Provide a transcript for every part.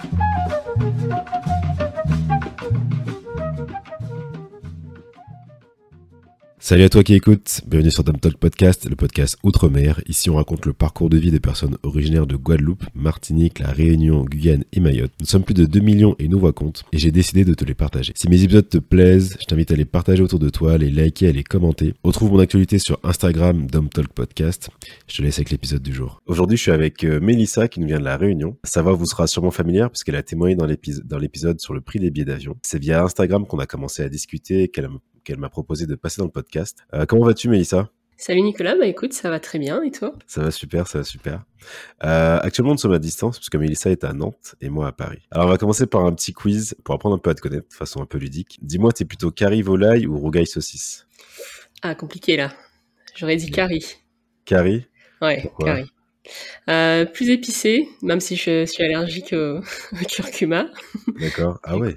Thank you. Salut à toi qui écoutes, bienvenue sur Dom Talk Podcast, le podcast Outre-mer. Ici on raconte le parcours de vie des personnes originaires de Guadeloupe, Martinique, La Réunion, Guyane et Mayotte. Nous sommes plus de 2 millions et nous voix compte et j'ai décidé de te les partager. Si mes épisodes te plaisent, je t'invite à les partager autour de toi, à les liker, à les commenter. Retrouve mon actualité sur Instagram Dom Talk Podcast. Je te laisse avec l'épisode du jour. Aujourd'hui je suis avec euh, Mélissa qui nous vient de La Réunion. Sa voix vous sera sûrement familière puisqu'elle a témoigné dans l'épisode sur le prix des billets d'avion. C'est via Instagram qu'on a commencé à discuter, qu'elle qu'elle m'a proposé de passer dans le podcast. Euh, comment vas-tu, Mélissa? Salut Nicolas, bah écoute, ça va très bien, et toi? Ça va super, ça va super. Euh, actuellement, nous sommes à distance, puisque Mélissa est à Nantes et moi à Paris. Alors, on va commencer par un petit quiz pour apprendre un peu à te connaître de façon un peu ludique. Dis-moi, t'es plutôt curry volaille ou rougaille saucisse? Ah, compliqué là. J'aurais dit curry. Curry? Ouais, curry. Euh, plus épicé, même si je suis allergique au, curcuma. D'accord. Ah ouais.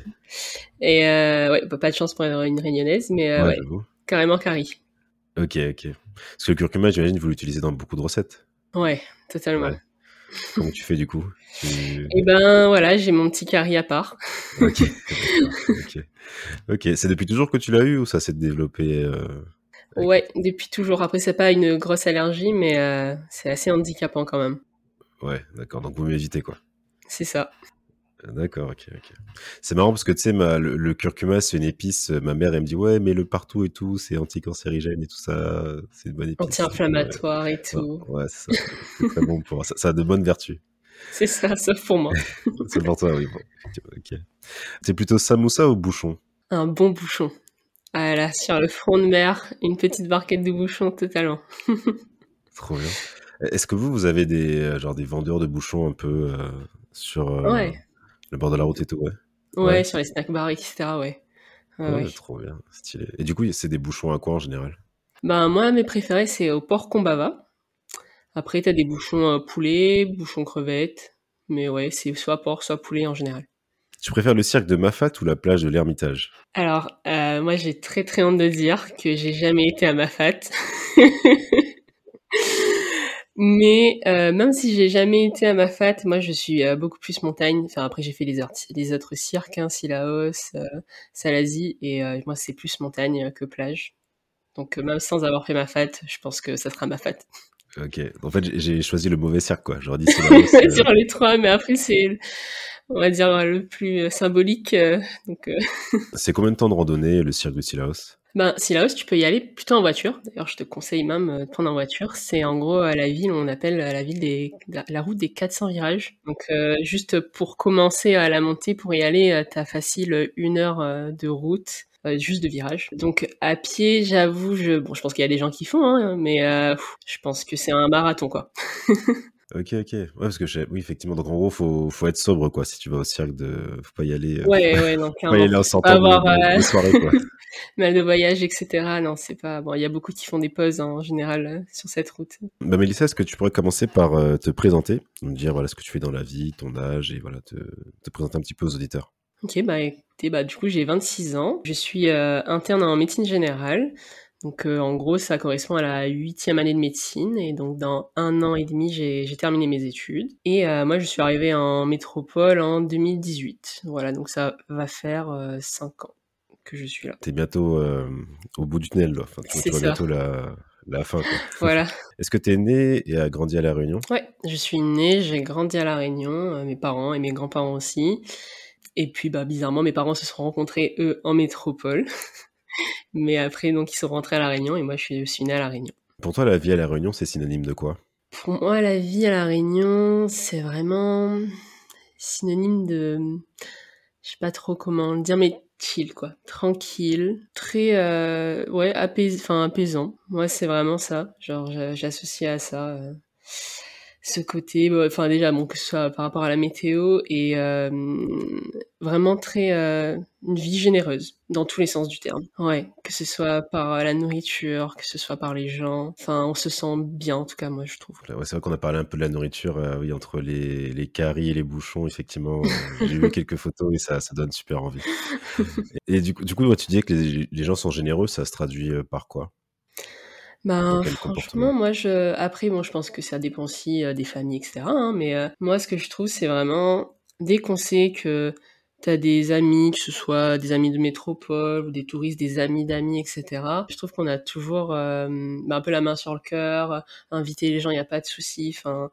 Et euh, ouais, pas de chance pour une réunionnaise, mais euh, ouais, carrément curry. Ok, ok. Parce que le curcuma, j'imagine, vous l'utilisez dans beaucoup de recettes. Ouais, totalement. Comment tu fais du coup? Eh ben voilà, j'ai mon petit curry à part. ok. ok. C'est depuis toujours que tu l'as eu ou ça s'est développé Ouais, depuis toujours. Après, c'est pas une grosse allergie, mais euh, c'est assez handicapant quand même. Ouais, d'accord. Donc, vous m'évitez, quoi. C'est ça. D'accord, ok, ok. C'est marrant parce que tu sais, le, curcuma, c'est une épice. Ma mère, elle me dit, ouais, mais le partout et tout, c'est anticancérigène et tout ça. C'est une bonne épice. Anti-inflammatoire et tout. Ouais, c'est ça. C'est très bon pour ça. Ça a de bonnes vertus. C'est ça, sauf pour moi. c'est pour toi, oui. Bon. Ok. C'est plutôt samoussa ou bouchon? Un bon bouchon. Ah là, sur le front de mer, une petite barquette de bouchons totalement. Trop bien. Est-ce que vous, vous avez des, euh, genre des vendeurs de bouchons un peu euh, sur euh, le bord de la route et tout, ouais? ouais sur les snack bars, etc., ouais. ouais, Trop bien, stylé. Et du coup, c'est des bouchons à quoi en général? Ben moi, mes préférés, c'est au porc combava. Après, t'as des bouchons poulet, bouchons crevettes. Mais ouais, c'est soit porc, soit poulet en général. Tu préfères le cirque de Mafat ou la plage de l'Ermitage? Alors, euh, moi, j'ai très très honte de dire que j'ai jamais été à Mafat. Mais euh, même si j'ai jamais été à Mafat, moi, je suis euh, beaucoup plus montagne. Enfin, après, j'ai fait les, les autres cirques, hein, Silaos, Salazie, et moi, c'est plus montagne que plage. Donc, même sans avoir fait Mafat, je pense que ça sera Mafat. Ok. En fait, j'ai choisi le mauvais cirque, quoi. J'aurais dit Sur les trois, mais après, c'est on va dire, le plus symbolique. Euh, donc, euh. C'est combien de temps de randonnée le cirque de Silaos ben, Silaos, tu peux y aller plutôt en voiture. D'ailleurs, je te conseille même euh, de prendre en voiture. C'est en gros à la ville, on appelle la ville des, la route des 400 virages. Donc, juste pour commencer à la montée, pour y aller, t'as facile une heure de route. Juste de virage. Donc à pied, j'avoue, je bon, je pense qu'il y a des gens qui font, hein, mais je pense que c'est un marathon quoi. Ok, ok. Ouais, parce que oui, effectivement. Donc en gros, faut, faut être sobre, quoi. Si tu vas au cirque, de, faut pas y aller. Euh, ouais, ouais, non, faut pas y aller en sortant avoir, de, euh, soirée, quoi. mal de voyage, etc. Non, c'est pas. Bon, il y a beaucoup qui font des pauses hein, en général euh, sur cette route. Bah, Mélissa, est-ce que tu pourrais commencer par te présenter, me dire voilà ce que tu fais dans la vie, ton âge, et voilà te, te présenter un petit peu aux auditeurs. Ok, bah écoutez, bah du coup j'ai 26 ans, je suis interne en médecine générale. Donc euh, en gros, ça correspond à la huitième année de médecine et donc dans un an et demi, j'ai terminé mes études. Et euh, moi, je suis arrivée en métropole en 2018. Voilà, donc ça va faire euh, cinq ans que je suis là. T'es bientôt au bout du tunnel, là. Enfin, tu, vois bientôt la, la fin. Quoi. Voilà. Est-ce que tu es né et as grandi à La Réunion? Ouais, je suis né, j'ai grandi à La Réunion, mes parents et mes grands-parents aussi. Et puis, bah, bizarrement, mes parents se sont rencontrés, eux, en métropole. Mais après, donc, ils sont rentrés à La Réunion et moi, je suis, suis née à La Réunion. Pour toi, la vie à La Réunion, c'est synonyme de quoi? Pour moi, la vie à La Réunion, c'est vraiment synonyme de. Je sais pas trop comment le dire, mais chill, quoi. Tranquille, très. Euh, ouais, enfin, apaisant. Moi, c'est vraiment ça. Genre, j'associe à ça. Euh, ce côté, bah, enfin déjà, bon, que ce soit par rapport à la météo et euh, vraiment très euh, une vie généreuse dans tous les sens du terme. Ouais, que ce soit par la nourriture, que ce soit par les gens. Enfin, on se sent bien en tout cas, moi je trouve. Ouais, c'est vrai qu'on a parlé un peu de la nourriture, euh, oui, entre les, les caries et les bouchons, effectivement. J'ai vu quelques photos et ça, ça donne super envie. Et, du coup, du coup, tu disais que les, les gens sont généreux, ça se traduit par quoi? Ben, franchement, moi, je... après, bon, je pense que ça dépend aussi euh, des familles, etc. Hein, mais euh, moi, ce que je trouve, c'est vraiment dès qu'on sait que tu as des amis, que ce soit des amis de métropole ou des touristes, des amis d'amis, etc. Je trouve qu'on a toujours euh, bah, un peu la main sur le cœur, inviter les gens, il n'y a pas de souci. Enfin,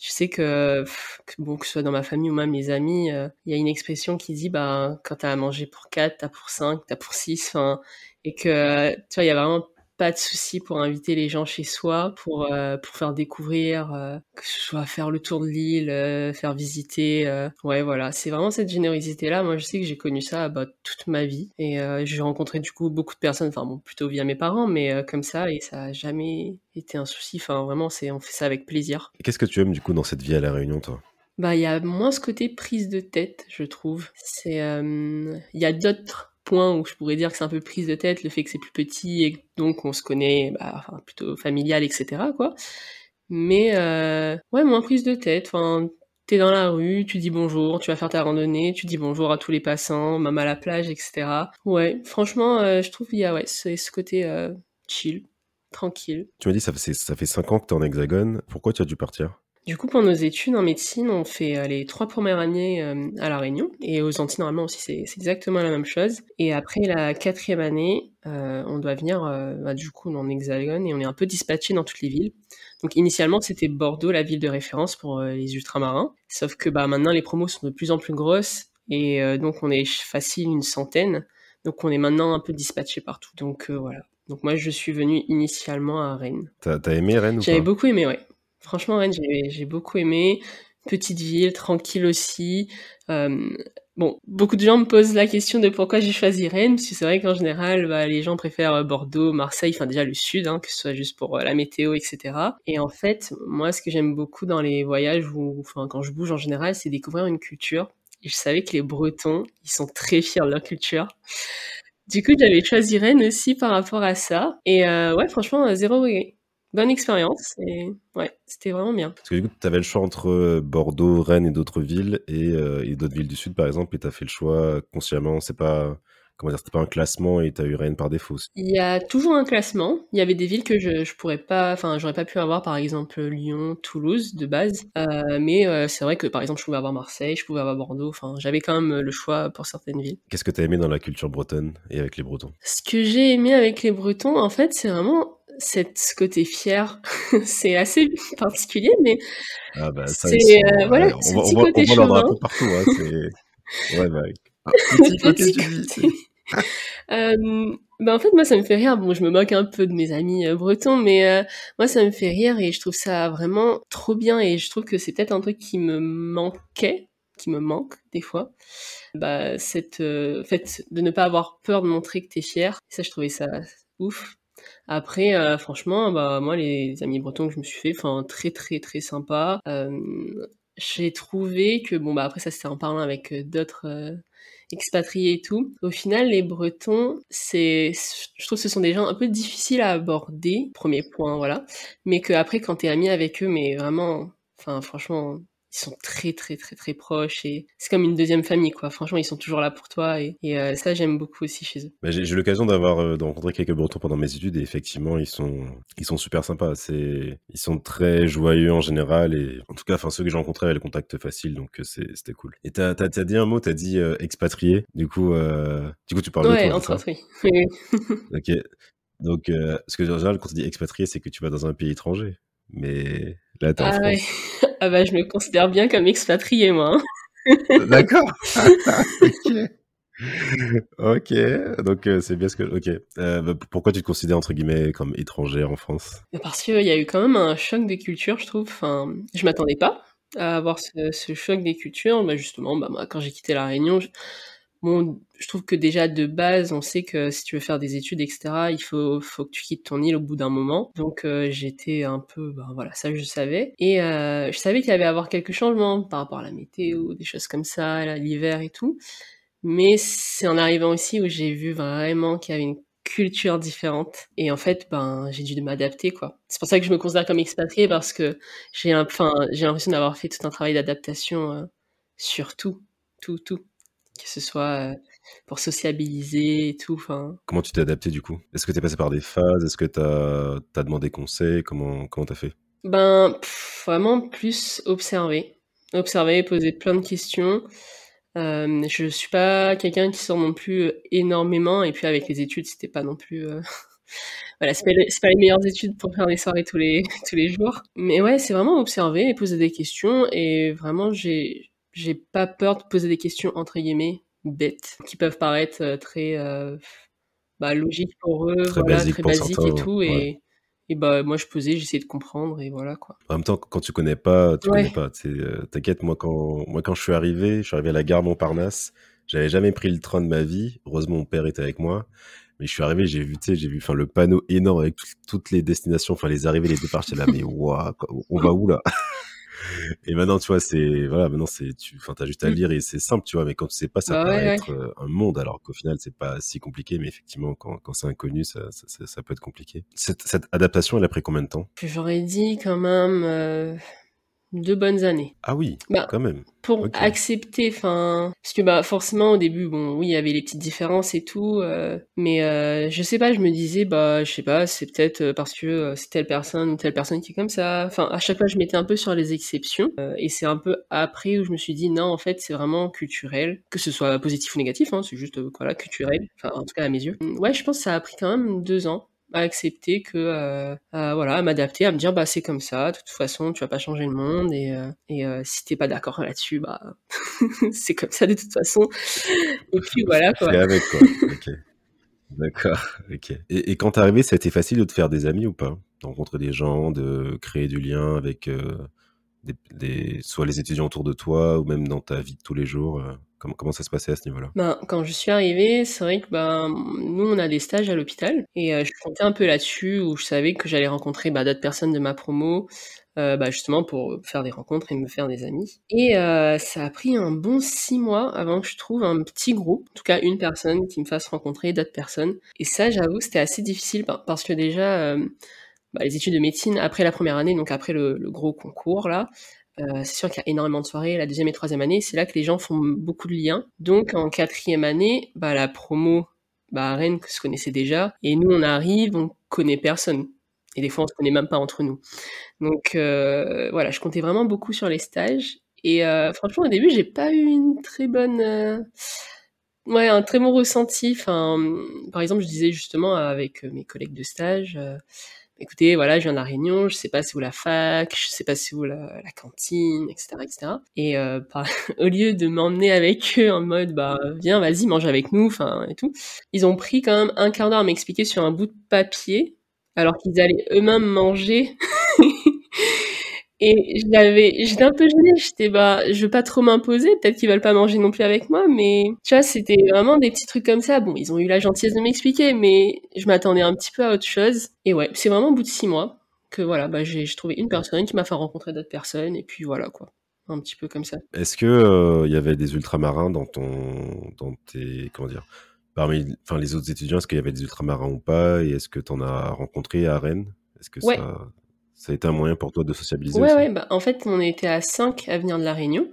je sais que, que, bon, que ce soit dans ma famille ou même mes amis, euh, il y a une expression qui dit, bah, quand t'as à manger pour 4, t'as pour 5, t'as pour 6, enfin, et que, tu vois, il y a vraiment pas de souci pour inviter les gens chez soi, pour, euh, pour faire découvrir, euh, que ce soit faire le tour de l'île, euh, faire visiter. ouais, voilà, c'est vraiment cette générosité-là. Moi, je sais que j'ai connu ça bah, toute ma vie. Et j'ai rencontré du coup beaucoup de personnes, enfin bon, plutôt via mes parents, mais comme ça, et ça a jamais été un souci. Enfin, vraiment, c'est on fait ça avec plaisir. Et qu'est-ce que tu aimes du coup dans cette vie à La Réunion, toi? Bah, il y a moins ce côté prise de tête, je trouve. C'est, il y a d'autres point où je pourrais dire que c'est un peu prise de tête, le fait que c'est plus petit et donc on se connaît bah, plutôt familial, etc. quoi. Mais euh, ouais, moins prise de tête. Enfin, t'es dans la rue, tu dis bonjour, tu vas faire ta randonnée, tu dis bonjour à tous les passants, même à la plage, etc. Ouais, franchement, euh, je trouve qu'il y a ouais, ce côté euh, chill, tranquille. Tu m'as dit ça fait ça fait ans que t'es en Hexagone. Pourquoi tu as dû partir? Du coup, pour nos études en médecine, on fait euh, les trois premières années euh, à La Réunion. Et aux Antilles, normalement aussi, c'est exactement la même chose. Et après la quatrième année, euh, on doit venir, bah, du coup, en Hexagone et on est un peu dispatché dans toutes les villes. Donc initialement, c'était Bordeaux, la ville de référence pour les ultramarins. Sauf que bah, maintenant, les promos sont de plus en plus grosses. Et donc, on est facile une centaine. Donc, on est maintenant un peu dispatché partout. Donc, voilà. Donc, moi, je suis venu initialement à Rennes. T'as aimé Rennes ou J'avais beaucoup aimé, ouais. Franchement, Rennes, j'ai beaucoup aimé. Petite ville, tranquille aussi. Euh, bon, beaucoup de gens me posent la question de pourquoi j'ai choisi Rennes, parce que c'est vrai qu'en général, bah, les gens préfèrent euh, Bordeaux, Marseille, enfin déjà le sud, hein, que ce soit juste pour euh, la météo, etc. Et en fait, moi, ce que j'aime beaucoup dans les voyages, ou quand je bouge en général, c'est découvrir une culture. Et je savais que les Bretons, ils sont très fiers de leur culture. Du coup, j'avais choisi Rennes aussi par rapport à ça. Et ouais, franchement, zéro regret bonne expérience et ouais, c'était vraiment bien. Parce que du coup, tu avais le choix entre euh, Bordeaux, Rennes et d'autres villes euh, et, d'autres villes du sud par exemple et tu as fait le choix consciemment, c'est pas comment dire, c'était pas un classement et tu as eu Rennes par défaut. Il y a toujours un classement, il y avait des villes que je, je pourrais pas enfin, j'aurais pas pu avoir par exemple Lyon, Toulouse de base, euh, mais c'est vrai que par exemple, je pouvais avoir Marseille, je pouvais avoir Bordeaux, enfin, j'avais quand même le choix pour certaines villes. Qu'est-ce que tu as aimé dans la culture bretonne et avec les Bretons? Ce que j'ai aimé avec les Bretons en fait, c'est vraiment cette, ce côté fier, c'est assez particulier, mais ah bah, c'est euh, voilà, ce petit on côté on voit partout. Hein, ouais, bah, petit, petit côté. euh, bah en fait moi ça me fait rire bon je me moque un peu de mes amis euh, bretons mais euh, moi ça me fait rire et je trouve ça vraiment trop bien et je trouve que c'est peut-être un truc qui me manquait qui me manque des fois bah cette euh, fait de ne pas avoir peur de montrer que t'es fier ça je trouvais ça ouf après, euh, franchement, bah, moi, les amis bretons que je me suis fait, enfin, très, très, très sympa. j'ai trouvé que, bon, bah, après, ça, c'était en parlant avec euh, d'autres euh, expatriés et tout. Au final, les Bretons, c'est, je trouve que ce sont des gens un peu difficiles à aborder, premier point, voilà. Mais que après, quand t'es ami avec eux, mais vraiment, enfin, franchement, ils sont très très très très proches et c'est comme une deuxième famille quoi. Franchement, ils sont toujours là pour toi et, euh, ça j'aime beaucoup aussi chez eux. j'ai eu l'occasion d'avoir euh, de rencontrer quelques Bretons pendant mes études et effectivement ils sont ils sont super sympas. C'est ils sont très joyeux en général et en tout cas enfin ceux que j'ai rencontrés avaient le contact facile donc euh, c'était cool. Et t'as as, dit un mot, t'as dit expatrié. Du coup du coup tu parles de toi. entre autres oui. ok. Donc ce que en général quand tu dis expatrié c'est que tu vas dans un pays étranger. Mais là, t'es en ah, ouais. ah bah, je me considère bien comme expatrié, moi. Hein. D'accord. ok. Ok, donc euh, c'est bien ce que. Ok. Euh, bah, pourquoi tu te considères entre guillemets comme étranger en France? Bah, Parce qu'il y a eu quand même un choc des cultures, je trouve. Enfin, je m'attendais pas à avoir ce, ce choc des cultures. Bah, justement, bah, moi, quand j'ai quitté La Réunion, je Bon, je trouve que déjà de base, on sait que si tu veux faire des études, etc., il faut, faut que tu quittes ton île au bout d'un moment. Donc euh, j'étais un peu, ben voilà, ça je savais. Et euh, je savais qu'il y avait à avoir quelques changements par rapport à la météo, des choses comme ça, l'hiver et tout. Mais c'est en arrivant aussi où j'ai vu vraiment qu'il y avait une culture différente. Et en fait, ben, j'ai dû m'adapter, quoi. C'est pour ça que je me considère comme expatrié parce que j'ai enfin, j'ai l'impression d'avoir fait tout un travail d'adaptation euh, sur tout, tout, tout que ce soit pour sociabiliser et tout. Comment tu t'es adapté du coup? Est-ce que tu es passé par des phases? Est-ce que tu as, as, demandé conseil? Comment comment t'as fait? Ben vraiment plus observer. observer, poser plein de questions. Euh, je suis pas quelqu'un qui sort non plus énormément et puis avec les études, c'était pas non plus, heu, voilà, c'est pas pas les meilleures études pour faire des soirées tous les tous les jours. Mais ouais, c'est vraiment observer et poser des questions et vraiment j'ai j'ai pas peur de poser des questions entre guillemets «bêtes» qui peuvent paraître, heu, très, heu, bah, logiques pour eux, Très voilà, basique très pour basiques certains, et tout ouais. et et bah, moi je posais, j'essayais de comprendre et voilà quoi. En même temps, quand tu connais pas, tu connais pas. Heu, t'inquiète, moi quand moi quand je suis arrivé, je suis arrivé à la gare Montparnasse, j'avais jamais pris le train de ma vie. Heureusement, mon père était avec moi. Mais je suis arrivé, j'ai vu, tu sais, j'ai vu, enfin, le panneau énorme avec toutes les destinations, enfin, les arrivées, les départs. J'étais là: «Mais waouh, on va où là?» Et maintenant, tu vois, c'est voilà, maintenant c'est tu enfin, tu juste à Mmh. lire et c'est simple, tu vois? Mais quand tu sais pas, ça Bah, ouais. être, heu, un monde alors qu'au final, c'est pas si compliqué. Mais effectivement, quand quand c'est inconnu, ça ça ça ça peut être compliqué. Cette cette adaptation, elle a pris combien de temps? J'aurais dit quand même, heu, 2 bonnes années. Ah oui, Bah, quand même. pour accepter, enfin parce que, bah, forcément au début, bon, oui, il y avait les petites différences et tout, heu, mais heu, je sais pas, je me disais, bah, je sais pas, c'est peut-être, heu, parce que, c'est telle personne ou telle personne qui est comme ça. Enfin, à chaque fois, je mettais un peu sur les exceptions, et c'est un peu après où je me suis dit: «Non, en fait, c'est vraiment culturel», que ce soit positif ou négatif, hein, c'est juste, voilà, culturel, enfin, en tout cas à mes yeux. Ouais, je pense que ça a pris quand même 2 ans à accepter que, à voilà, à m'adapter, à me dire: «Bah, c'est comme ça, de toute façon, tu vas pas changer le monde et heu et heu, si tu es pas d'accord là-dessus, bah, c'est comme ça de toute façon» et puis voilà, quoi. Avec, quoi. OK. D'accord, OK et et quand tu es arrivé, ça a été facile de te faire des amis ou pas? De rencontrer des gens, de créer du lien avec, des des soit les étudiants autour de toi ou même dans ta vie de tous les jours, comment ça se passait à ce niveau-là? Ben, quand je suis arrivée, c'est vrai que, ben, nous, on a des stages à l'hôpital et heu, je comptais un peu là-dessus où je savais que j'allais rencontrer, bah, d'autres personnes de ma promo, heu, bah, justement pour, faire des rencontres et me faire des amis et heu, ça a pris un bon 6 mois avant que je trouve un petit groupe, en tout cas une personne qui me fasse rencontrer d'autres personnes et ça, j'avoue, c'était assez difficile pa parce que déjà, hem, bah, les études de médecine après la première année, donc après le le gros concours là, Heu, c'est sûr qu'il y a énormément de soirées. La deuxième et troisième année, c'est là que les gens font beaucoup de liens. Donc en quatrième année, bah, la promo, bah, Rennes se connaissait déjà et nous, on arrive, on connaît personne et des fois, on se connaît même pas entre nous. Donc heu, voilà, je comptais vraiment beaucoup sur les stages et heu, franchement, au début, j'ai pas eu une très bonne, ouais, un très bon ressenti. Enfin, par exemple, je disais justement avec, mes collègues de stage, «Écoutez, voilà, je viens de La Réunion, je sais pas c'est où la fac, je sais pas c'est où la la cantine» et cetera et heu, par au lieu de m'emmener avec eux en mode: «Bah, viens, vas-y, mange avec nous», enfin et tout, ils ont pris quand même un quart d'heure à m'expliquer sur un bout de papier, alors qu'ils allaient eux-mêmes manger et j'avais j'étais un peu gênée, j'étais: «Bah, je veux pas trop m'imposer, peut-être qu'ils veulent pas manger non plus avec moi», mais tu vois, c'était vraiment des petits trucs comme ça. Bon, ils ont eu la gentillesse de m'expliquer, mais je m'attendais un petit peu à autre chose et ouais, c'est vraiment au bout de 6 mois que voilà, bah, j'ai trouvé une personne qui m'a fait rencontrer d'autres personnes et puis voilà quoi, un petit peu comme ça. Est-ce que, heu, il y avait des ultramarins dans ton dans tes comment dire? Parmi enfin les autres étudiants, est-ce qu'il y avait des ultramarins ou pas? Et est-ce que tu en as rencontré à Rennes? Est-ce que Ouais, ça ça a été un moyen pour toi de sociabiliser ouais, aussi? ouais, bah, en fait, on était à 5 à venir de La Réunion,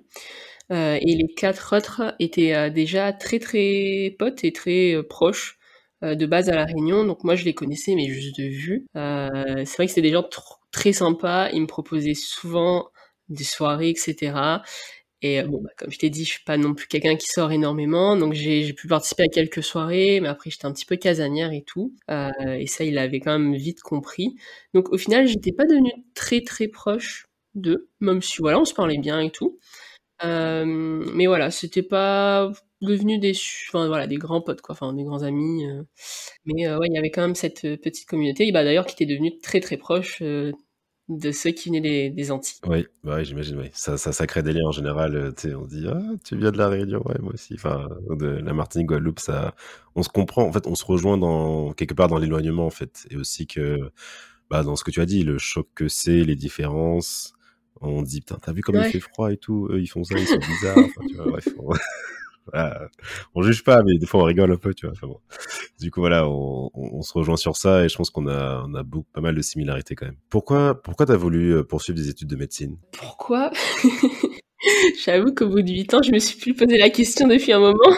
heu et les 4 autres étaient, heu, déjà très, très potes et très, heu, proches, de base à La Réunion. Donc moi, je les connaissais, mais juste de vue. C'est vrai que c'était des gens tr très sympas. Ils me proposaient souvent des soirées et cetera et heu, bon, bah, comme je t'ai dit, je suis pas non plus quelqu'un qui sort énormément, donc j'ai pu participer à quelques soirées, mais après j'étais un petit peu casanière et tout, heu et ça, il l'avait quand même vite compris. Donc au final, j'étais pas devenue très, très proche d'eux, même si voilà, on se parlait bien et tout. Hem, mais voilà, c'était pas devenu des voilà, des grands potes quoi, enfin des grands amis, mais ouais, il y avait quand même cette, petite communauté bah, d'ailleurs qui était devenue très, très proche, de ceux qui venaient des des Antilles. Oui, bah, oui, j'imagine, oui. Ça ça ça crée des liens en général, sais, on dit: «Ah, tu viens de La Réunion? Ouais, moi aussi». Enfin, de la Martinique, Guadeloupe, ça on se comprend, en fait, on se rejoint dans quelque part dans l'éloignement, en fait et aussi que, bah, dans ce que tu as dit, le choc que c'est, les différences. On dit: «Putain, tu as vu comme il fait froid et tout? Eux, ils font ça, ils sont bizarres». Enfin, tu vois? Bref, on voilà, on juge pas, mais des fois, on rigole un peu, tu vois? Enfin bon. Du coup, voilà, on on on se rejoint sur ça et je pense qu'on a on a beaucoup pas mal de similarités quand même. Pourquoi pourquoi tu as voulu, heu, poursuivre des études de médecine? Pourquoi? J'avoue qu'au bout de 8 ans, je me suis plus posé la question depuis un moment.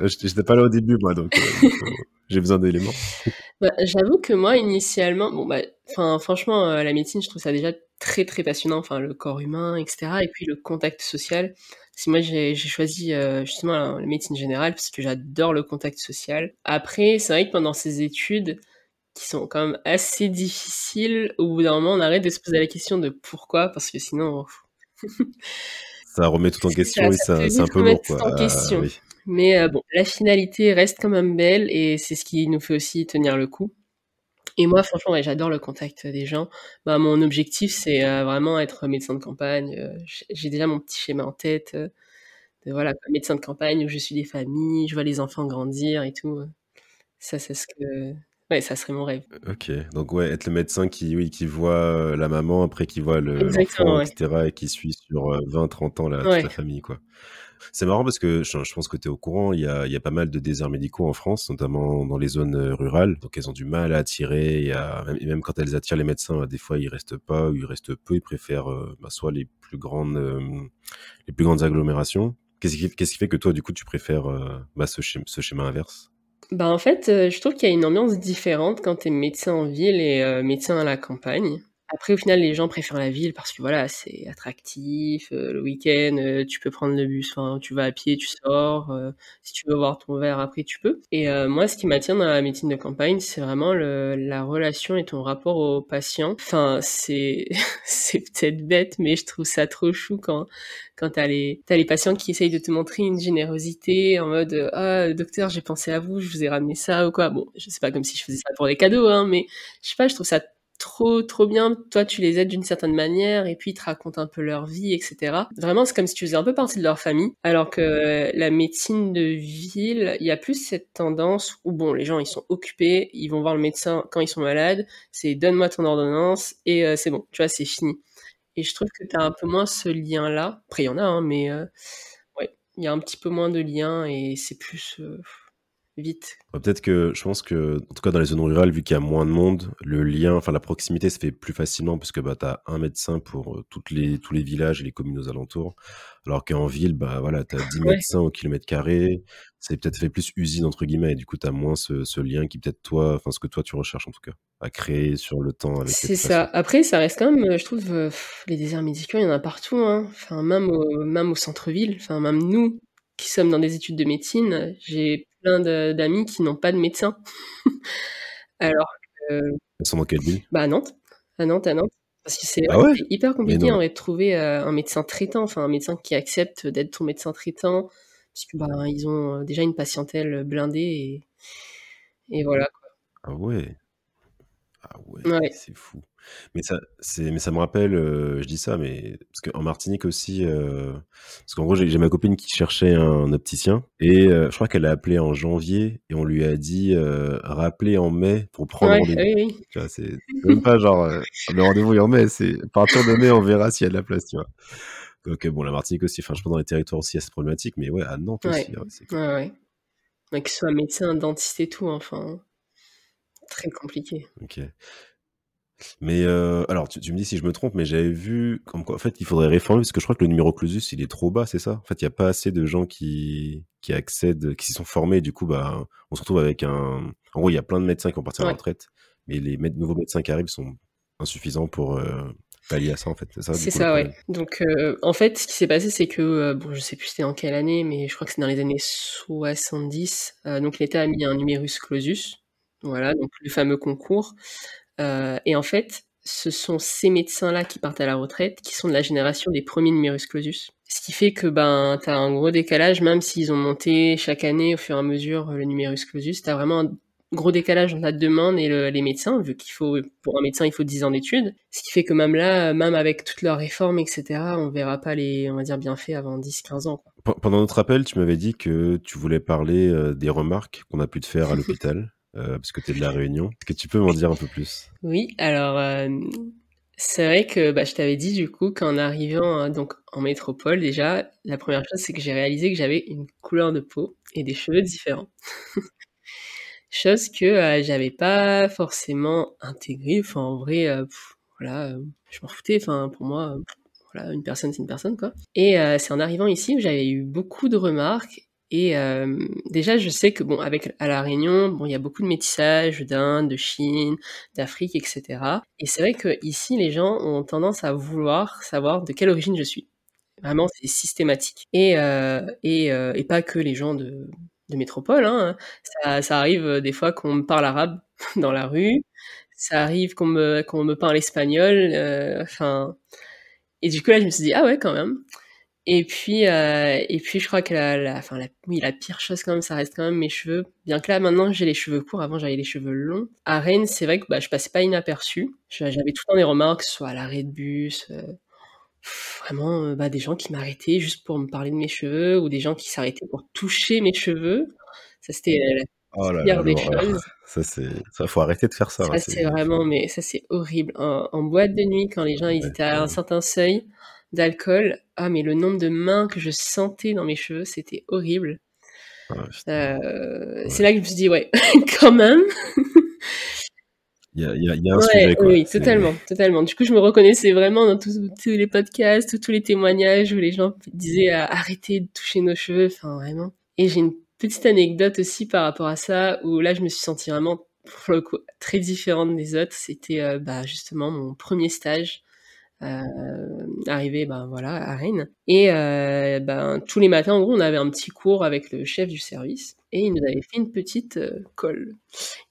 Heu, j'étais pas là au début moi donc faut j'ai besoin d'éléments. Bah, j'avoue que moi, initialement, bon, bah, enfin, franchement, heu, la médecine, je trouve ça déjà très, très passionnant, enfin, le corps humain et cetera et puis le contact social. Si moi, j'ai j'ai choisi, heu, justement la la médecine générale parce que j'adore le contact social. Après, c'est vrai que pendant ces études qui sont quand même assez difficiles, au bout d'un moment, on arrête de se poser la question de pourquoi, parce que sinon Ça remet tout en question et ça c'est un peu lourd, quoi. tout en Ah question. oui. Mais heu, bon, la finalité reste quand même belle et c'est ce qui nous fait aussi tenir le coup. Et moi, franchement, ouais, j'adore le contact des gens. Bah, mon objectif, c'est, heu, vraiment être médecin de campagne, heu, j'ai déjà mon petit schéma en tête, de voilà, médecin de campagne où je suis des familles, je vois les enfants grandir et tout. Ça, c'est ce que ouais, ça serait mon rêve. OK, donc ouais, être le médecin qui oui, qui voit, la maman, après qui voit le l'enfant et ouais. cetera et qui suit sur, heu, 20-30 ans la toute la famille, quoi. C'est marrant parce que je pense que tu es au courant, il y a pas mal de déserts médicaux en France, notamment dans les zones, heu, rurales. Donc elles ont du mal à attirer, et même quand elles attirent les médecins, des fois ils restent pas ou ils restent peu, ils préfèrent, heu, bah, soit les plus grandes, hem, les plus grandes agglomérations. Qu'est-ce qui fait que toi, du coup, tu préfères, bah, ce schéma inverse? Bah, en fait, je trouve qu'il y a une ambiance différente quand tu es médecin en ville et médecin à la campagne. Après, au final, les gens préfèrent la ville parce que, voilà, c'est attractif, heu, le week-end, heu, tu peux prendre le bus, enfin, tu vas à pied, tu sors, heu, si tu veux boire ton verre après, tu peux. Et moi, ce qui m'attire dans la médecine de campagne, c'est vraiment la relation et ton rapport au patient. Enfin, c'est c'est peut-être bête, mais je trouve ça trop chou quand quand tu as les tu as les patients qui essayent de te montrer une générosité en mode, «Ah, docteur, j'ai pensé à vous, je vous ai ramené ça» ou quoi. Bon, je sais pas comme si je faisais ça pour des cadeaux, hein, mais je sais pas, je trouve ça trop, trop bien. Toi, tu les aides d'une certaine manière et puis ils te racontent un peu leur vie et cetera. Vraiment, c'est comme si tu faisais un peu partie de leur famille. Alors que la médecine de ville, il y a plus cette tendance où bon, les gens, ils sont occupés, ils vont voir le médecin quand ils sont malades, c'est: «Donne-moi ton ordonnance» et heu, c'est bon, tu vois, c'est fini. Et je trouve que tu as un peu moins ce lien-là. Après, il y en a, hein, mais heu, ouais, il y a un petit peu moins de lien et c'est plus, heu, vite. Bah, peut-être que je pense que, en tout cas dans les zones rurales, vu qu'il y a moins de monde, le lien, enfin la proximité se fait plus facilement parce que bah, tu as un médecin pour euh, toutes les, tous les villages et les communes aux alentours. Alors qu'en ville, bah, voilà, tu as 10 Ouais, médecins au kilomètre carré. C'est peut-être fait plus usine, entre guillemets. Et du coup, tu as moins ce, ce lien qui peut-être toi, enfin ce que toi tu recherches en tout cas, à créer sur le temps c'est ça. Après, ça reste quand même, je trouve, heu, les déserts médicaux, il y en a partout, hein. Enfin, même au même au centre-ville, enfin, même nous qui sommes dans des études de médecine, j'ai plein d'amis qui n'ont pas de médecin. Alors que Elles sont dans quelle ville? bah, à Nantes, à Nantes, à Nantes. Parce que c'est Ah ouais, hyper compliqué en vrai de trouver, heu, un médecin traitant, enfin un médecin qui accepte d'être ton médecin traitant, parce que, ben, ils ont, heu, déjà une patientèle, blindée et et voilà Ah ouais. Ah ouais, c'est fou. Mais ça c'est mais ça me rappelle, heu, je dis ça, mais parce qu'en Martinique aussi, heu, parce qu'en gros, j'ai j'ai ma copine qui cherchait un opticien et heu, je crois qu'elle a appelé en janvier et on lui a dit, heu: «Rappelez en mai pour prendre ouais, rendez-vous». oui, oui. Tu vois? C'est c'est même pas genre, le rendez-vous est en mai, c'est à partir de mai, on verra s'il y a de la place, tu vois? Donc bon, la Martinique aussi, enfin, je pense dans les territoires aussi, il y a cette problématique, mais ouais, à Nantes Ouais, aussi, ah ouais, c'est ouais, fou. ouais. Ouais, que ce soit médecin, dentiste et tout, enfin, très compliqué. OK. Mais alors tu tu me dis si je me trompe, mais j'avais vu comme quoi en fait, il faudrait réformer parce que je crois que le numéro clausus, il est trop bas, c'est ça? En fait, il y a pas assez de gens qui qui accèdent, qui s'y sont formés, du coup, bah, on se retrouve avec un en gros, il y a plein de médecins qui vont partir à la retraite, mais les nouveaux médecins qui arrivent sont insuffisants pour, pallier à ça, en fait. C'est ça, c'est ça, ouais. Donc en fait, ce qui s'est passé, c'est que, bon, je sais plus c'était en quelle année, mais je crois que c'est dans les années 70, heu, donc l'État a mis un numerus clausus, voilà, donc le fameux concours Heu et en fait, ce sont ces médecins-là qui partent à la retraite, qui sont de la génération des premiers numerus clausus. Ce qui fait que, ben, tu as un gros décalage, même s'ils ont monté chaque année, au fur et à mesure, le numerus clausus. Tu as vraiment un gros décalage entre la demande et le les médecins, vu qu'il faut pour un médecin, il faut 10 ans d'études. Ce qui fait que même là, même avec toutes leurs réformes et cetera, on verra pas les, on va dire, bienfaits avant 10-15 ans, quoi. Pendant notre appel, tu m'avais dit que tu voulais parler, heu, des remarques qu'on a pu te faire à l'hôpital, heu, parce que tu es de La Réunion. Est-ce que tu peux m'en dire un peu plus? Oui, alors, hem, c'est vrai que, bah, je t'avais dit du coup qu'en arrivant, heu, donc en métropole déjà, la première chose, c'est que j'ai réalisé que j'avais une couleur de peau et des cheveux différents. Chose que, heu, j'avais pas forcément intégrée, enfin en vrai, heu, voilà, je m'en foutais, enfin pour moi, voilà, une personne, c'est une personne quoi et c'est en arrivant ici où j'avais eu beaucoup de remarques Et euh, déjà, je sais que bon, à la Réunion, bon, il y a beaucoup de métissage d'Inde, de Chine, d'Afrique, etc. Et c'est vrai que ici, les gens ont tendance à vouloir savoir de quelle origine je suis. Vraiment, c'est systématique. Et euh, et, euh, et pas que les gens de de métropole. Hein. Ça, ça arrive des fois qu'on me parle arabe dans la rue. Ça arrive qu'on me qu'on me parle espagnol. Enfin. et du coup là, je me suis dit ah ouais quand même. Et puis, euh, et puis je crois que la, la, enfin, la, oui, la pire chose quand même, ça reste quand même mes cheveux. Bien que là, maintenant, j'ai les cheveux courts. Avant, j'avais les cheveux longs. À Rennes, c'est vrai que bah, je passais pas inaperçu. J'avais tout le temps des remarques, soit à l'arrêt de bus, euh, vraiment euh, bah, des gens qui m'arrêtaient juste pour me parler de mes cheveux, ou des gens qui s'arrêtaient pour toucher mes cheveux. Ça, c'était la Oh là pire là, des choses. Ça, c'est, ça, faut arrêter de faire ça. Ça, hein, c'est vraiment, mais ça, c'est horrible. En, en boîte de nuit, quand les gens ils Ouais, étaient à un certain seuil d'alcool, ah, mais le nombre de mains que je sentais dans mes cheveux, c'était horrible. Ah. Euh, Ouais. C'est là que je me suis dit, ouais, quand même. Il y a, il y a- il y a un Ouais, sujet, quoi. oui, totalement, totalement. Du coup, je me reconnaissais vraiment dans tous, tous les podcasts, tous les témoignages où les gens disaient euh, arrêtez de toucher nos cheveux, enfin vraiment. Et j'ai une petite anecdote aussi par rapport à ça, où là, je me suis sentie vraiment, pour le coup, très différente des autres. C'était euh, bah, justement mon premier stage. Euh, arrivé ben voilà à Rennes. Et euh, ben tous les matins en gros on avait un petit cours avec le chef du service et il nous avait fait une petite euh, colle.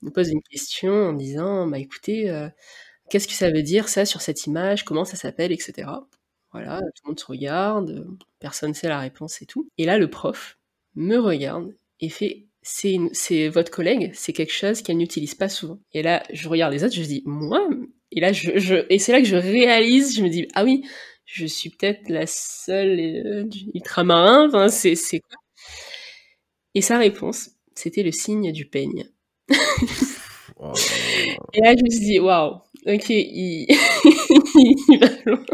Il nous pose une question en disant bah écoutez qu'est-ce que ça veut dire ça sur cette image? Comment ça s'appelle? Etc voilà tout le monde se regarde personne sait la réponse et tout. Et là le prof me regarde et fait c'est votre collègue c'est quelque chose qu'elle n'utilise pas souvent. Et là je regarde les autres je dis moi? Et là je, je et c'est là que je réalise je me dis ah oui je suis peut-être la seule euh, ultramarin enfin c'est quoi? Et sa réponse c'était le signe du peigne. Là. Et là, je me suis dit, waouh, ok, il... il va loin.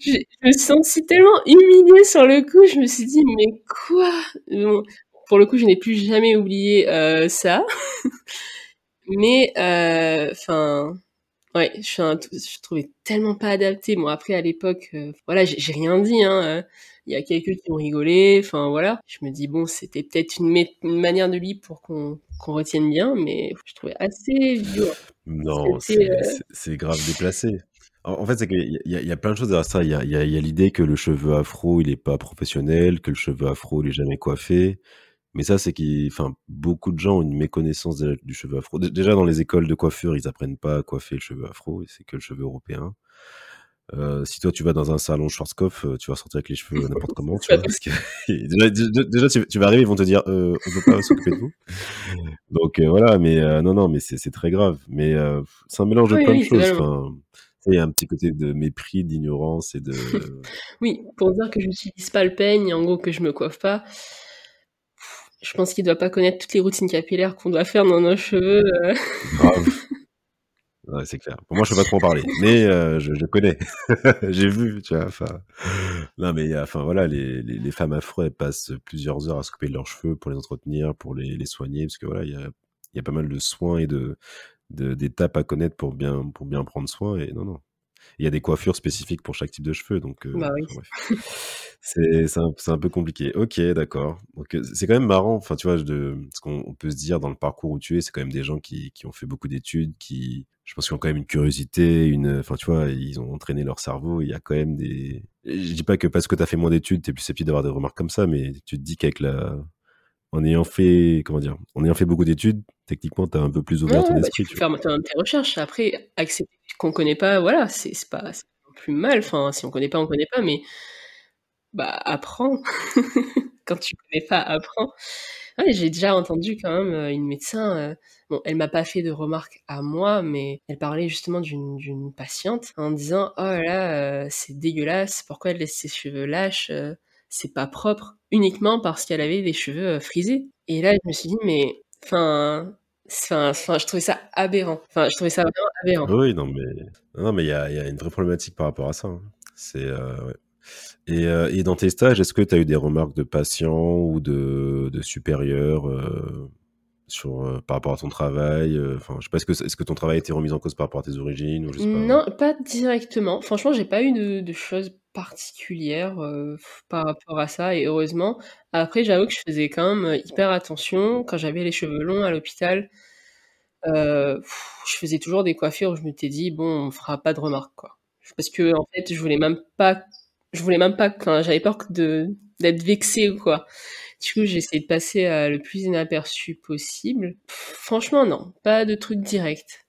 Je, je me suis sentie tellement humiliée sur le coup, je me suis dit, mais quoi? Bon, Pour le coup, je n'ai plus jamais oublié euh, ça. mais, enfin, ouais, je, suis un, je trouvais tellement pas adapté. Bon, après, à l'époque, euh, voilà, j'ai rien dit, hein. euh, Il y a quelques qui ont rigolé, enfin voilà. Je me dis, bon, c'était peut-être une, manière de lui pour qu'on qu'on retienne bien, mais je trouvais assez violent. Non, c'est, euh, grave déplacé. En, fait, c'est qu'il y a, y plein de choses derrière ça. Il y a, a- l'idée que le cheveu afro, il est pas professionnel, que le cheveu afro, il est jamais coiffé. Mais ça, c'est qu'il, enfin, beaucoup de gens ont une méconnaissance du cheveu afro. Dé- Déjà, dans les écoles de coiffure, ils apprennent pas à coiffer le cheveu afro, et c'est que le cheveu européen. Euh, si toi tu vas dans un salon Schwarzkopf, euh, tu vas sortir avec les cheveux n'importe comment, tu C'est vois, parce que déjà, tu, tu vas arriver, ils vont te dire, euh, on peut pas s'occuper de vous. Donc euh, voilà, mais non, non, mais c'est très grave. Mais c'est un mélange de Oui, plein de choses. Enfin, il y a un petit côté de mépris, d'ignorance et de. Oui, pour dire que je n'utilise pas le peigne, en gros que je me coiffe pas, je pense qu'il doit pas connaître toutes les routines capillaires qu'on doit faire dans nos cheveux. euh. Grave. C'est clair. Pour moi, je peux pas trop en parler, mais euh, je, connais. J'ai vu, tu vois. Non, mais enfin voilà, les, les, femmes afro, passent plusieurs heures à se couper leurs cheveux pour les entretenir, pour les, les soigner, parce que voilà, il y a, y a pas mal de soins et de- d'étapes à connaître pour bien pour bien prendre soin. Et non, non. Il y a des coiffures spécifiques pour chaque type de cheveux, donc euh, Bah oui. enfin, bref. c'est un, peu compliqué. Ok, d'accord. C'est quand même marrant. Enfin, tu vois, de ce qu'on on peut se dire dans le parcours où tu es, c'est quand même des gens qui qui ont fait beaucoup d'études, qui je pense qu'ils ont quand même une curiosité, une, enfin, tu vois, ils ont entraîné leur cerveau. Il y a quand même des. Je dis pas que parce que tu as fait moins d'études, tu es plus susceptible d'avoir des remarques comme ça, mais tu te dis qu'avec la. En ayant fait, comment dire, en ayant fait beaucoup d'études, techniquement, tu as un peu plus Ouais, ouvert ton ouais, bah, esprit, tu tu peux faire toi-même tes recherches. Après, accepter qu'on connaît pas, voilà, c'est pas, plus mal. Enfin, si on connaît pas, on connaît pas, mais bah apprends. Quand tu connais pas, apprends. J'ai déjà entendu quand même euh, une médecin. euh, bon, elle m'a pas fait de remarques à moi, mais elle parlait justement d'une patiente en disant oh là là, euh, c'est dégueulasse. Pourquoi elle laisse ses cheveux lâches euh, C'est pas propre. Uniquement parce qu'elle avait des cheveux euh, frisés. Et là, je me suis dit mais enfin. Enfin, enfin, je trouvais ça aberrant. Enfin, je trouvais ça aberrant. Oui, non, mais non, mais il y a, il y a une vraie problématique par rapport à ça. hein. C'est euh, ouais. Et, euh, et dans tes stages, est-ce que tu as eu des remarques de patients ou de, de supérieurs euh, sur, par rapport à ton travail Enfin, je sais pas, est-ce que, est-ce que ton travail a été remis en cause par rapport à tes origines ou je sais pas Non, pas directement. Franchement, j'ai pas eu de, de choses particulière, heu, par rapport à ça et heureusement. Après j'avoue que je faisais quand même, heu, hyper attention quand j'avais les cheveux longs à l'hôpital, heu, je faisais toujours des coiffures où je m'étais dit: «Bon, on fera pas de remarques, quoi». Parce qu'en fait, je voulais même pas je voulais même pas enfin, j'avais peur de d'être vexée ou quoi. Du coup, essayé de passer, le plus inaperçu possible. Franchement, non, pas de truc direct.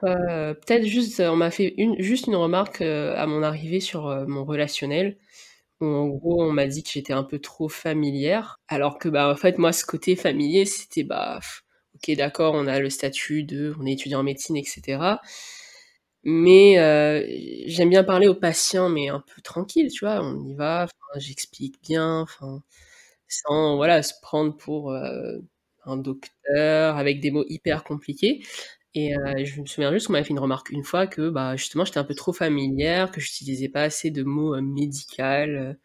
Pas peut-être juste, on m'a fait une juste une remarque, heu, à mon arrivée sur, mon relationnel, où en gros, on m'a dit que j'étais un peu trop familière, alors que, bah, en fait, moi, ce côté familier, c'était, bah, OK, d'accord, on a le statut de on est étudiant en médecine et cetera. Mais j'aime bien parler aux patients, mais un peu tranquille, tu vois? On y va, j'explique bien, enfin, sans, voilà, se prendre pour, un docteur avec des mots hyper compliqués et heu, je me souviens juste qu'on m'avait fait une remarque une fois que, bah, justement, j'étais un peu trop familière, que j'utilisais pas assez de mots, médical, heu,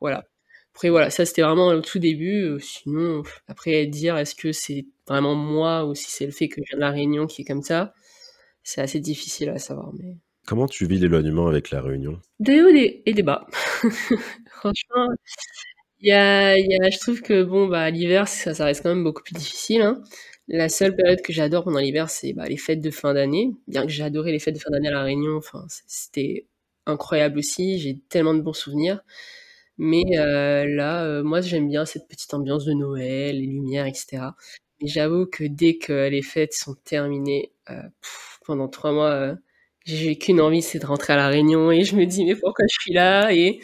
voilà. Après voilà, ça c'était vraiment au tout début, heu, sinon après dire est-ce que c'est vraiment moi ou si c'est le fait que je viens de La Réunion qui est comme ça, c'est assez difficile à savoir, mais Comment tu vis l'éloignement avec La Réunion? Des hauts et des bas. Franchement, il y a il y a je trouve que bon, bah, l'hiver, ça ça reste quand même beaucoup plus difficile, hein. La seule période que j'adore pendant l'hiver, c'est, bah, les fêtes de fin d'année. Bien que j'ai adoré les fêtes de fin d'année à La Réunion, enfin, c'était incroyable aussi, j'ai tellement de bons souvenirs. Mais heu, là, heu, moi j'aime bien cette petite ambiance de Noël, les lumières et cetera. Mais j'avoue que dès que les fêtes sont terminées, heu, pendant 3 mois, j'ai qu'une envie, c'est de rentrer à La Réunion et je me dis: «Mais pourquoi je suis là?» et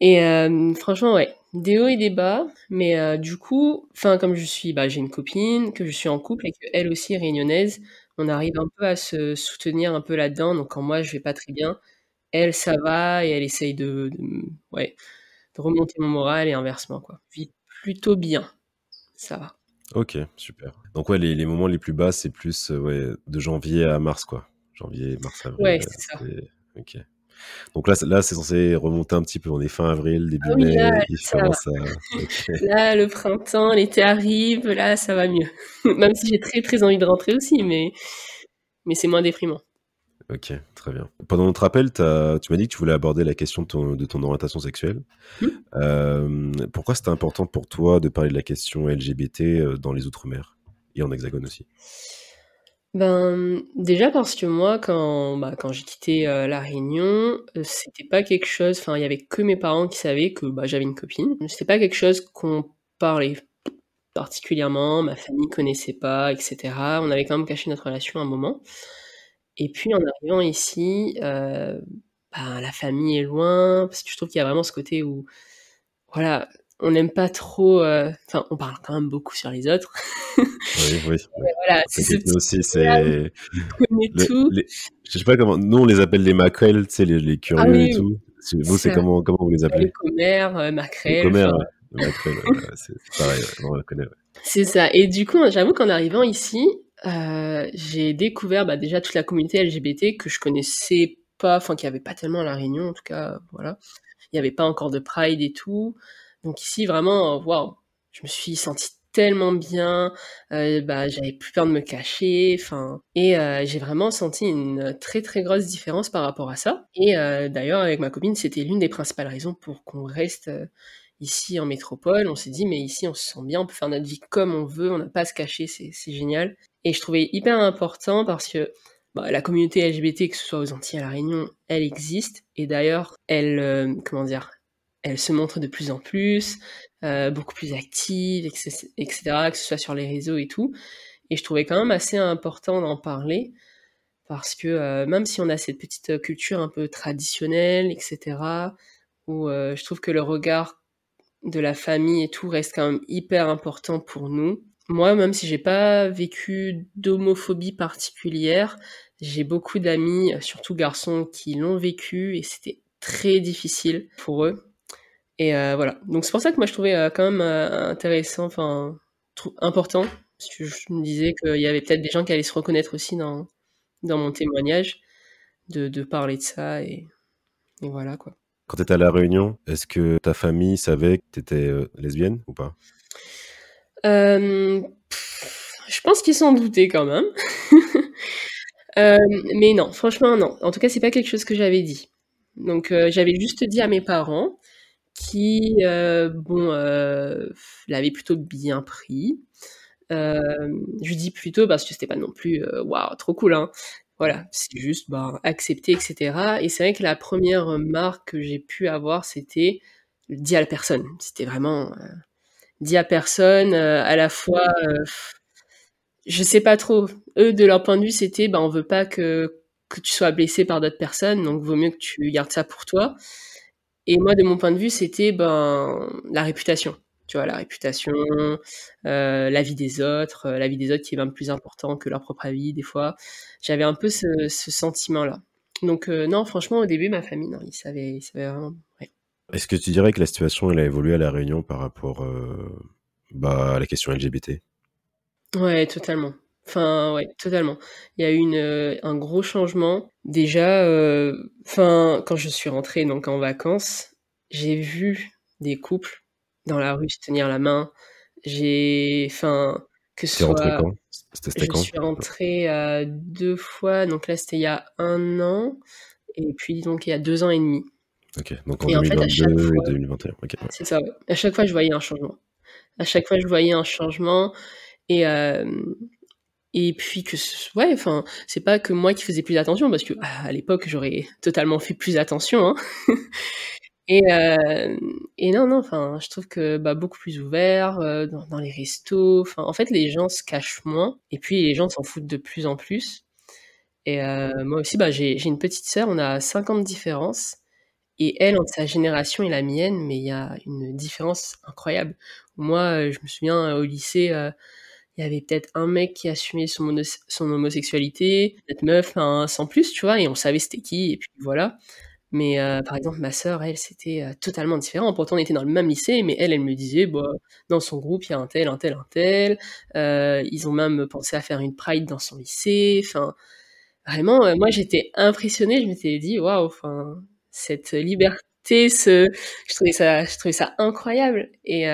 et hem, franchement, ouais, des hauts et des bas, mais heu, du coup, enfin, comme je suis bah, j'ai une copine, que je suis en couple et qu'elle aussi est réunionnaise, on arrive un peu à se soutenir un peu là-dedans. Donc quand moi je vais pas très bien, elle, ça va et elle essaye de de m ouais, de remonter mon moral et inversement, quoi. Je vis plutôt bien, ça va. OK, super. Donc ouais, les les moments les plus bas, c'est plus, heu, ouais, de janvier à mars, quoi? Janvier, mars, avril, Ouais, heu, c'est ça. c'est OK. Donc là, c'est là, c'est censé remonter un petit peu, on est fin avril, Ah début oui, mai, là, ça le printemps, l'été arrive, là, ça va mieux. Même si j'ai très, très envie de rentrer aussi, mais mais c'est moins déprimant. OK, très bien. Pendant notre appel, tu as tu m'as dit que tu voulais aborder la question de ton de ton orientation sexuelle. Mmh. Hem, pourquoi c'était important pour toi de parler de la question LGBT, heu, dans les outre-mer et en hexagone aussi? Ben, déjà parce que moi quand, bah, quand j'ai quitté, heu, La Réunion, heu, c'était pas quelque chose enfin, il y avait que mes parents qui savaient que, bah, j'avais une copine. C'était pas quelque chose qu'on parlait particulièrement, ma famille connaissait pas et cetera. On avait quand même caché notre relation un moment et puis en arrivant ici, heu, ben, la famille est loin, parce que je trouve qu'il y a vraiment ce côté où, voilà, on n'aime pas trop, heu enfin, on parle quand même beaucoup sur les autres. Oui, oui, voilà, c'est ce aussi, c'est on connaît le tout. les je sais pas comment nous, on les appelle les maquerelles, tu sais, les les Ah curieux et oui, oui, tout. Vous, c'est comment comment vous les les appelez? Les commères, enfin ouais, les maquerelles, ouais, c'est pareil, ouais, on la connaît. C'est ça et du coup, j'avoue qu'en arrivant ici, heu, j'ai découvert, bah, déjà toute la communauté LGBT que je connaissais pas, enfin, qu'il y avait pas tellement à La Réunion en tout cas, voilà. Il y avait pas encore de pride et tout. Donc ici vraiment, waouh, je me suis sentie tellement bien, heu, bah, j'avais plus peur de me cacher, enfin et heu, j'ai vraiment senti une très, très grosse différence par rapport à ça et d'ailleurs avec ma copine, c'était l'une des principales raisons pour qu'on reste, ici en métropole. On s'est dit: «Mais ici, on se sent bien, on peut faire notre vie comme on veut, on n'a pas à se cacher, c'est génial» et je trouvais hyper important parce que, bah, la communauté LGBT, que ce soit aux Antilles, à La Réunion, elle existe et d'ailleurs elle, comment dire? Elle se montre de plus en plus, heu, beaucoup plus active et cé et cetera, que ce soit sur les réseaux et tout et je trouvais quand même assez important d'en parler parce que, heu, même si on a cette petite culture un peu traditionnelle et cetera, où, je trouve que le regard de la famille et tout reste quand même hyper important pour nous. Moi, même si j'ai pas vécu d'homophobie particulière, j'ai beaucoup d'amis, surtout garçons, qui l'ont vécu et c'était très difficile pour eux et heu, voilà. Donc c'est pour ça que moi je trouvais, heu, quand même, heu, intéressant, enfin, important, parce que je me disais qu'il y avait peut-être des gens qui allaient se reconnaître aussi dans dans mon témoignage, de de parler de ça et et voilà, quoi. Quand tu étais à La Réunion, est-ce que ta famille savait que tu étais, lesbienne ou pas? Je pense qu'ils s'en doutaient quand même. Mais non, franchement non. En tout cas, c'est pas quelque chose que j'avais dit. Donc euh, j'avais juste dit à mes parents qui, euh, bon, euh, l'avaient plutôt bien pris. Euh, je dis plutôt parce que c'était pas non plus waouh trop cool hein. Voilà, c'est juste bah, accepter etc. Et c'est vrai que la première marque que j'ai pu avoir c'était dit à la personne. C'était vraiment dit à personne à la fois. je sais pas trop. Eux de leur point de vue c'était bah on veut pas que que tu sois blessé par d'autres personnes donc vaut mieux que tu gardes ça pour toi. Et moi de mon point de vue c'était ben la réputation. Tu vois, la réputation, euh, la vie des autres, euh, la vie des autres qui est même plus important que leur propre avis, des fois. J'avais un peu ce, ce sentiment-là. Donc, euh, non, franchement, au début, ma famille, non, ils savaient, ils savaient vraiment. ouais. Est-ce que tu dirais que la situation elle a évolué à La Réunion par rapport bah, à la question LGBT? Ouais, totalement. Enfin, ouais, totalement. Il y a eu une, euh, un gros changement. Déjà, euh, enfin, quand je suis rentrée donc en vacances, j'ai vu des couples dans la rue se tenir la main. J'ai, enfin, que ce soit, quand? C'était c'était je quand? suis rentrée euh, deux fois. Donc là, c'était il y a un an, et puis donc il y a deux ans et demi. Ok, donc en Et en fait, 2022 et fois, 2021. Ok, ouais. c'est ça. ouais. À chaque fois, je voyais un changement. À chaque fois, je voyais un changement. Et, euh, et puis que, ouais, enfin, c'est pas que moi qui faisais plus attention, parce que ah, à l'époque, j'aurais totalement fait plus attention. Hein. Et, euh, et non, non, enfin, je trouve que bah, beaucoup plus ouvert euh, dans, les restos. En fait, les gens se cachent moins. Et puis, les gens s'en foutent de plus en plus. Et euh, moi aussi, bah, j'ai une petite sœur, on a 5 ans de différence. Et elle, entre sa génération et la mienne, mais il y a une différence incroyable. Moi, je me souviens au lycée, il y avait peut-être un mec qui assumait son, son homosexualité, cette meuf, un sans plus, tu vois, et on savait c'était qui, et puis voilà. Mais euh, par exemple, ma sœur, elle, c'était euh, totalement différent. Pourtant, on était dans le même lycée, mais elle, elle me disait, bah, dans son groupe, il y a un tel, un tel, un tel. Euh, ils ont même pensé à faire une pride dans son lycée. Enfin, Vraiment, moi j'étais impressionnée, je m'étais dit waouh, cette liberté, ce je trouvais ça je trouvais ça incroyable et,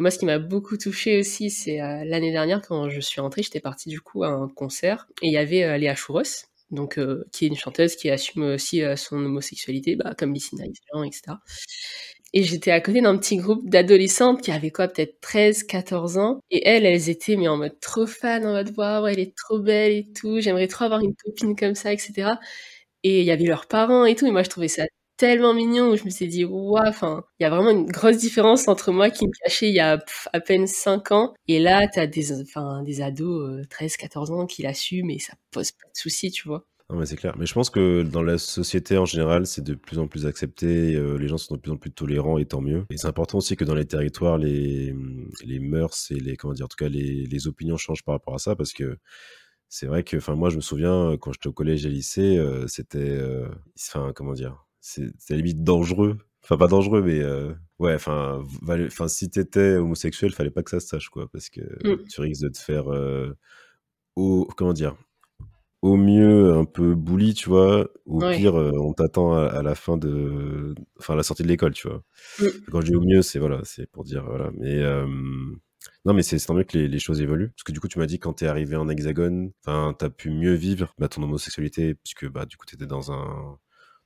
et moi ce qui m'a beaucoup touchée aussi, c'est euh, l'année dernière quand je suis rentrée, j'étais partie du coup à un concert et il y avait euh, Léa Chouros, donc euh, qui est une chanteuse qui assume aussi son homosexualité, bah, comme Nigel, etc. Et j'étais à côté d'un petit groupe d'adolescentes qui avaient quoi, peut-être 13, 14 ans. Et elles, elles étaient mais en mode trop fan, en mode waouh, elle est trop belle et tout, j'aimerais trop avoir une copine comme ça, etc. Et il y avait leurs parents et tout. Et moi, je trouvais ça tellement mignon où je me suis dit, waouh, enfin, il y a vraiment une grosse différence entre moi qui me cachais il y a à peine 5 ans. Et là, t'as des, enfin, des ados, euh, 13, 14 ans qui l'assument et ça pose pas de soucis, tu vois. Non, mais c'est clair. Mais je pense que dans la société en général, c'est de plus en plus accepté. euh, les gens sont de plus en plus tolérants et tant mieux. Et c'est important aussi que dans les territoires, les, les mœurs et les, comment dire, en tout cas, les, les opinions changent par rapport à ça parce que c'est vrai que, enfin, moi, je me souviens euh, quand j'étais au collège et lycée, euh, c'était, enfin, comment dire, c'est c'est limite dangereux. Enfin, pas dangereux, mais euh, ouais, enfin, si t'étais homosexuel, fallait pas que ça se sache, quoi, parce que Mm. tu risques de te faire, euh, au, comment dire, au mieux un peu bully, tu vois. Au Ouais. pire, euh, on t'attend à, à la fin de, enfin, à la sortie de l'école, tu vois. Mm. Quand je dis au mieux, c'est voilà, c'est pour dire voilà. Mais non, mais c'est c'est tant mieux que les, les choses évoluent. Parce que du coup, tu m'as dit quand t'es arrivé en Hexagone, enfin, t'as pu mieux vivre bah, ton homosexualité, puisque bah du coup, t'étais dans un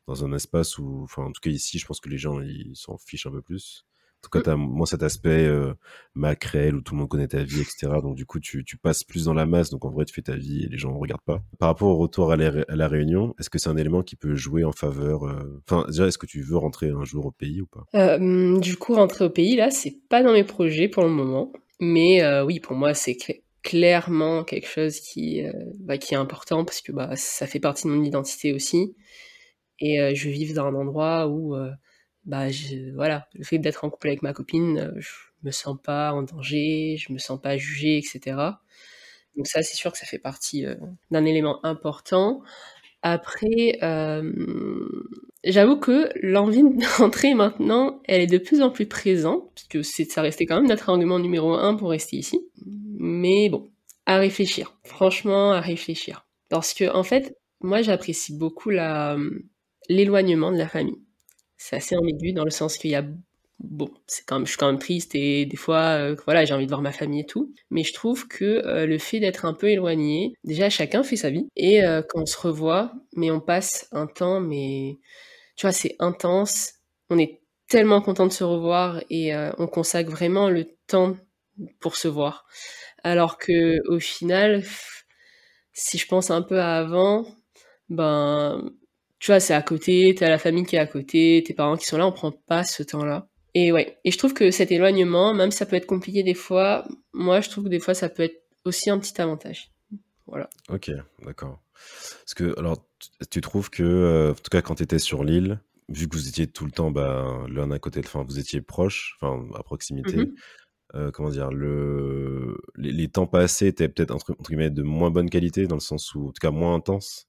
dans un espace où, enfin, en tout cas ici, je pense que les gens ils s'en fichent un peu plus. En tout cas, t'as moins cet aspect euh, macrel où tout le monde connaît ta vie, etc. Donc du coup, tu, tu passes plus dans la masse. Donc en vrai, tu fais ta vie et les gens ne regardent pas. Par rapport au retour à la, à la Réunion, est-ce que c'est un élément qui peut jouer en faveur euh, Enfin, déjà, est-ce que tu veux rentrer un jour au pays ou pas? Euh, du coup, rentrer au pays, là, c'est pas dans mes projets pour le moment. Mais euh, oui, pour moi, c'est cl- clairement quelque chose qui, euh, bah, qui est important parce que bah, ça fait partie de mon identité aussi. Et euh, je vis dans un endroit où, euh, bah, voilà, le fait d'être en couple avec ma copine, euh, je me sens pas en danger, je me sens pas jugée, etc. Donc ça, c'est sûr que ça fait partie d'un élément important. Après, j'avoue que l'envie de rentrer maintenant, elle est de plus en plus présente, puisque ça restait quand même notre argument numéro un pour rester ici. Mais bon, à réfléchir. Franchement, à réfléchir. Parce que, en fait, moi, j'apprécie beaucoup la, l'éloignement de la famille. C'est assez ambigu dans le sens qu'il y a bon, c'est quand même, je suis quand même triste et des fois, euh, voilà, j'ai envie de voir ma famille et tout. Mais je trouve que euh, le fait d'être un peu éloigné, déjà chacun fait sa vie et euh, quand on se revoit, mais on passe un temps, mais tu vois, c'est intense. On est tellement content de se revoir et euh, on consacre vraiment le temps pour se voir. Alors que au final, si je pense un peu à avant, ben, tu vois, c'est à côté, t'as la famille qui est à côté, tes parents qui sont là, on prend pas ce temps-là. Et ouais, et je trouve que cet éloignement, même si ça peut être compliqué des fois, moi je trouve que des fois ça peut être aussi un petit avantage. Voilà. Ok, d'accord. Parce que, alors, tu trouves que, euh, en tout cas, quand tu étais sur l'île, vu que vous étiez tout le temps bah, l'un à côté enfin, vous étiez proches, enfin, à proximité, Mmh euh, comment dire, le, les, les temps passés étaient peut-être entre, entre guillemets de moins bonne qualité, dans le sens où, en tout cas, moins intense,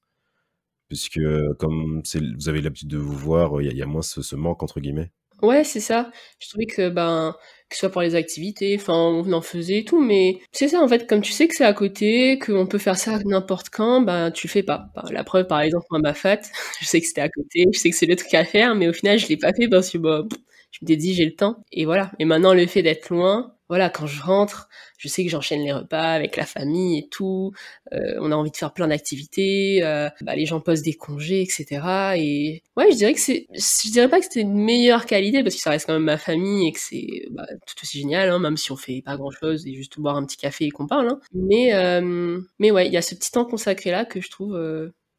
puisque comme vous avez l'habitude de vous voir, il y, a- moins ce, manque entre guillemets. Ouais, c'est ça. Je trouvais que, ben, que ce soit pour les activités, enfin, on en faisait et tout, mais c'est ça, en fait, comme tu sais que c'est à côté, qu'on peut faire ça n'importe quand, ben, tu le fais pas. La preuve, par exemple, moi, ma fat, je sais que c'était à côté, je sais que c'est le truc à faire, mais au final, je l'ai pas fait parce que, bah, je m'étais dit, j'ai le temps. Et voilà. Et maintenant, le fait d'être loin, voilà, quand je rentre, je sais que j'enchaîne les repas avec la famille et tout. euh, on a envie de faire plein d'activités. euh, bah, les gens posent des congés, etc. Et ouais, je dirais que c'est, je dirais pas que c'était une meilleure qualité parce que ça reste quand même ma famille et que c'est bah, tout aussi génial, hein, même si on fait pas grand chose et juste boire un petit café et qu'on parle. Hein. Mais euh, mais ouais, il y a ce petit temps consacré là que je trouve,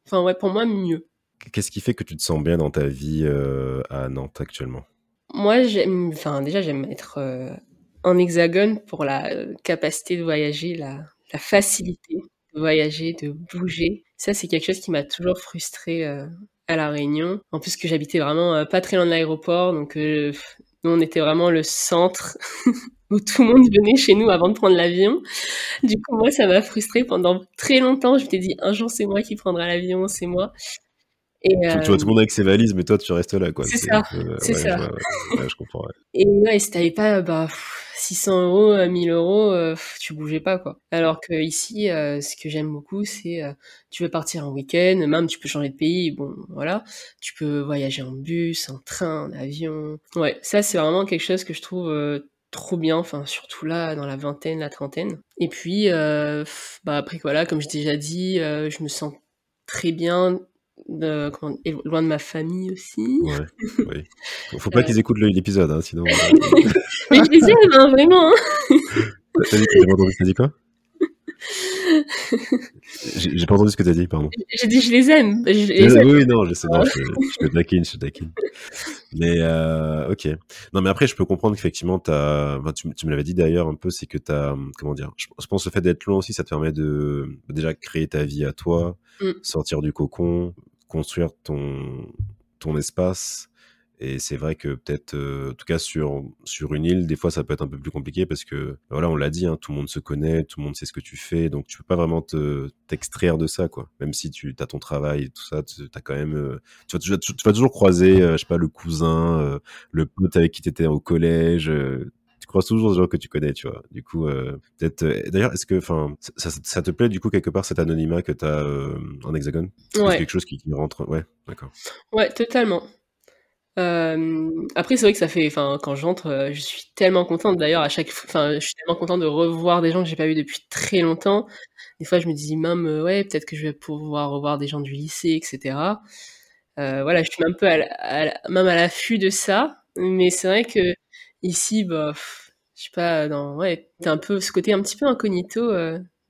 enfin ouais, pour moi mieux. Qu'est-ce qui fait que tu te sens bien dans ta vie à Nantes actuellement? Moi, j'aime, enfin déjà j'aime être euh, en hexagone pour la euh, capacité de voyager, la, facilité de voyager, de bouger. Ça, c'est quelque chose qui m'a toujours frustrée euh, à La Réunion. En plus que j'habitais vraiment euh, pas très loin de l'aéroport, donc euh, nous, on était vraiment le centre où tout le monde venait chez nous avant de prendre l'avion. Du coup, moi, ça m'a frustrée pendant très longtemps. Je m'étais dit, un jour, c'est moi qui prendrai l'avion, c'est moi. Et, tu, tu vois tout le euh, monde avec ses valises, mais toi tu restes là quoi. c'est ça, c'est ouais, ça. je vois, ouais. Ouais, je comprends. ouais. Et ouais, si t'avais pas bah, pff, 600 euros, euh, 1000 euros, euh, tu bougeais pas quoi. Alors que ici, euh, ce que j'aime beaucoup, c'est euh, tu veux partir un week-end, même tu peux changer de pays, bon voilà, tu peux voyager en bus, en train, en avion. Ouais, ça c'est vraiment quelque chose que je trouve euh, trop bien, enfin surtout là dans la vingtaine, la trentaine. Et puis euh, bah après voilà, comme j'ai déjà dit, euh, je me sens très bien de, comment- loin de ma famille aussi. Ouais, oui. Faut, faut pas qu'ils écoutent l'épisode, hein, sinon. euh, Mais je les aime, hein, vraiment. hein. T'as dit, quoi? J'ai pas entendu ce que t'as dit, pardon. J'ai dit je les aime. Je les Oui, aime. oui, non, je sais, non, je, je te taquine, je te taquine. Mais, euh, ok. Non, mais après, je peux comprendre qu'effectivement, enfin, tu, tu me l'avais dit d'ailleurs un peu, c'est que t'as, comment dire, je, je pense que le fait d'être loin aussi, ça te permet de, de déjà créer ta vie à toi, Mm. sortir du cocon, construire ton, ton espace. Et c'est vrai que peut-être, euh, en tout cas sur sur une île, des fois ça peut être un peu plus compliqué parce que voilà, on l'a dit, hein, tout le monde se connaît, tout le monde sait ce que tu fais, donc tu peux pas vraiment te t'extraire de ça, quoi. Même si tu as ton travail et tout ça, tu as quand même, euh, tu, vas, toujours- tu vas toujours croiser, euh, je sais pas, le cousin, euh, le pote avec qui t'étais au collège. euh, tu croises toujours des gens que tu connais, tu vois. Du coup, euh, peut-être. euh, D'ailleurs, est-ce que, enfin, ça, ça, ça te plaît du coup quelque part cet anonymat que t'as euh, en hexagone? C'est Ouais, quelque chose qui, qui rentre? Ouais, d'accord. ouais, totalement. Euh, après, c'est vrai que ça fait, enfin, quand j'entre, euh, je suis tellement contente. D'ailleurs, à chaque, enfin, je suis tellement contente de revoir des gens que j'ai pas vus depuis très longtemps. Des fois, je me dis même, euh, ouais, peut-être que je vais pouvoir revoir des gens du lycée, etc. Voilà, je suis un peu à, même à l'affût de ça. Mais c'est vrai que ici, bah, je sais pas, dans, ouais, un peu ce côté un petit peu incognito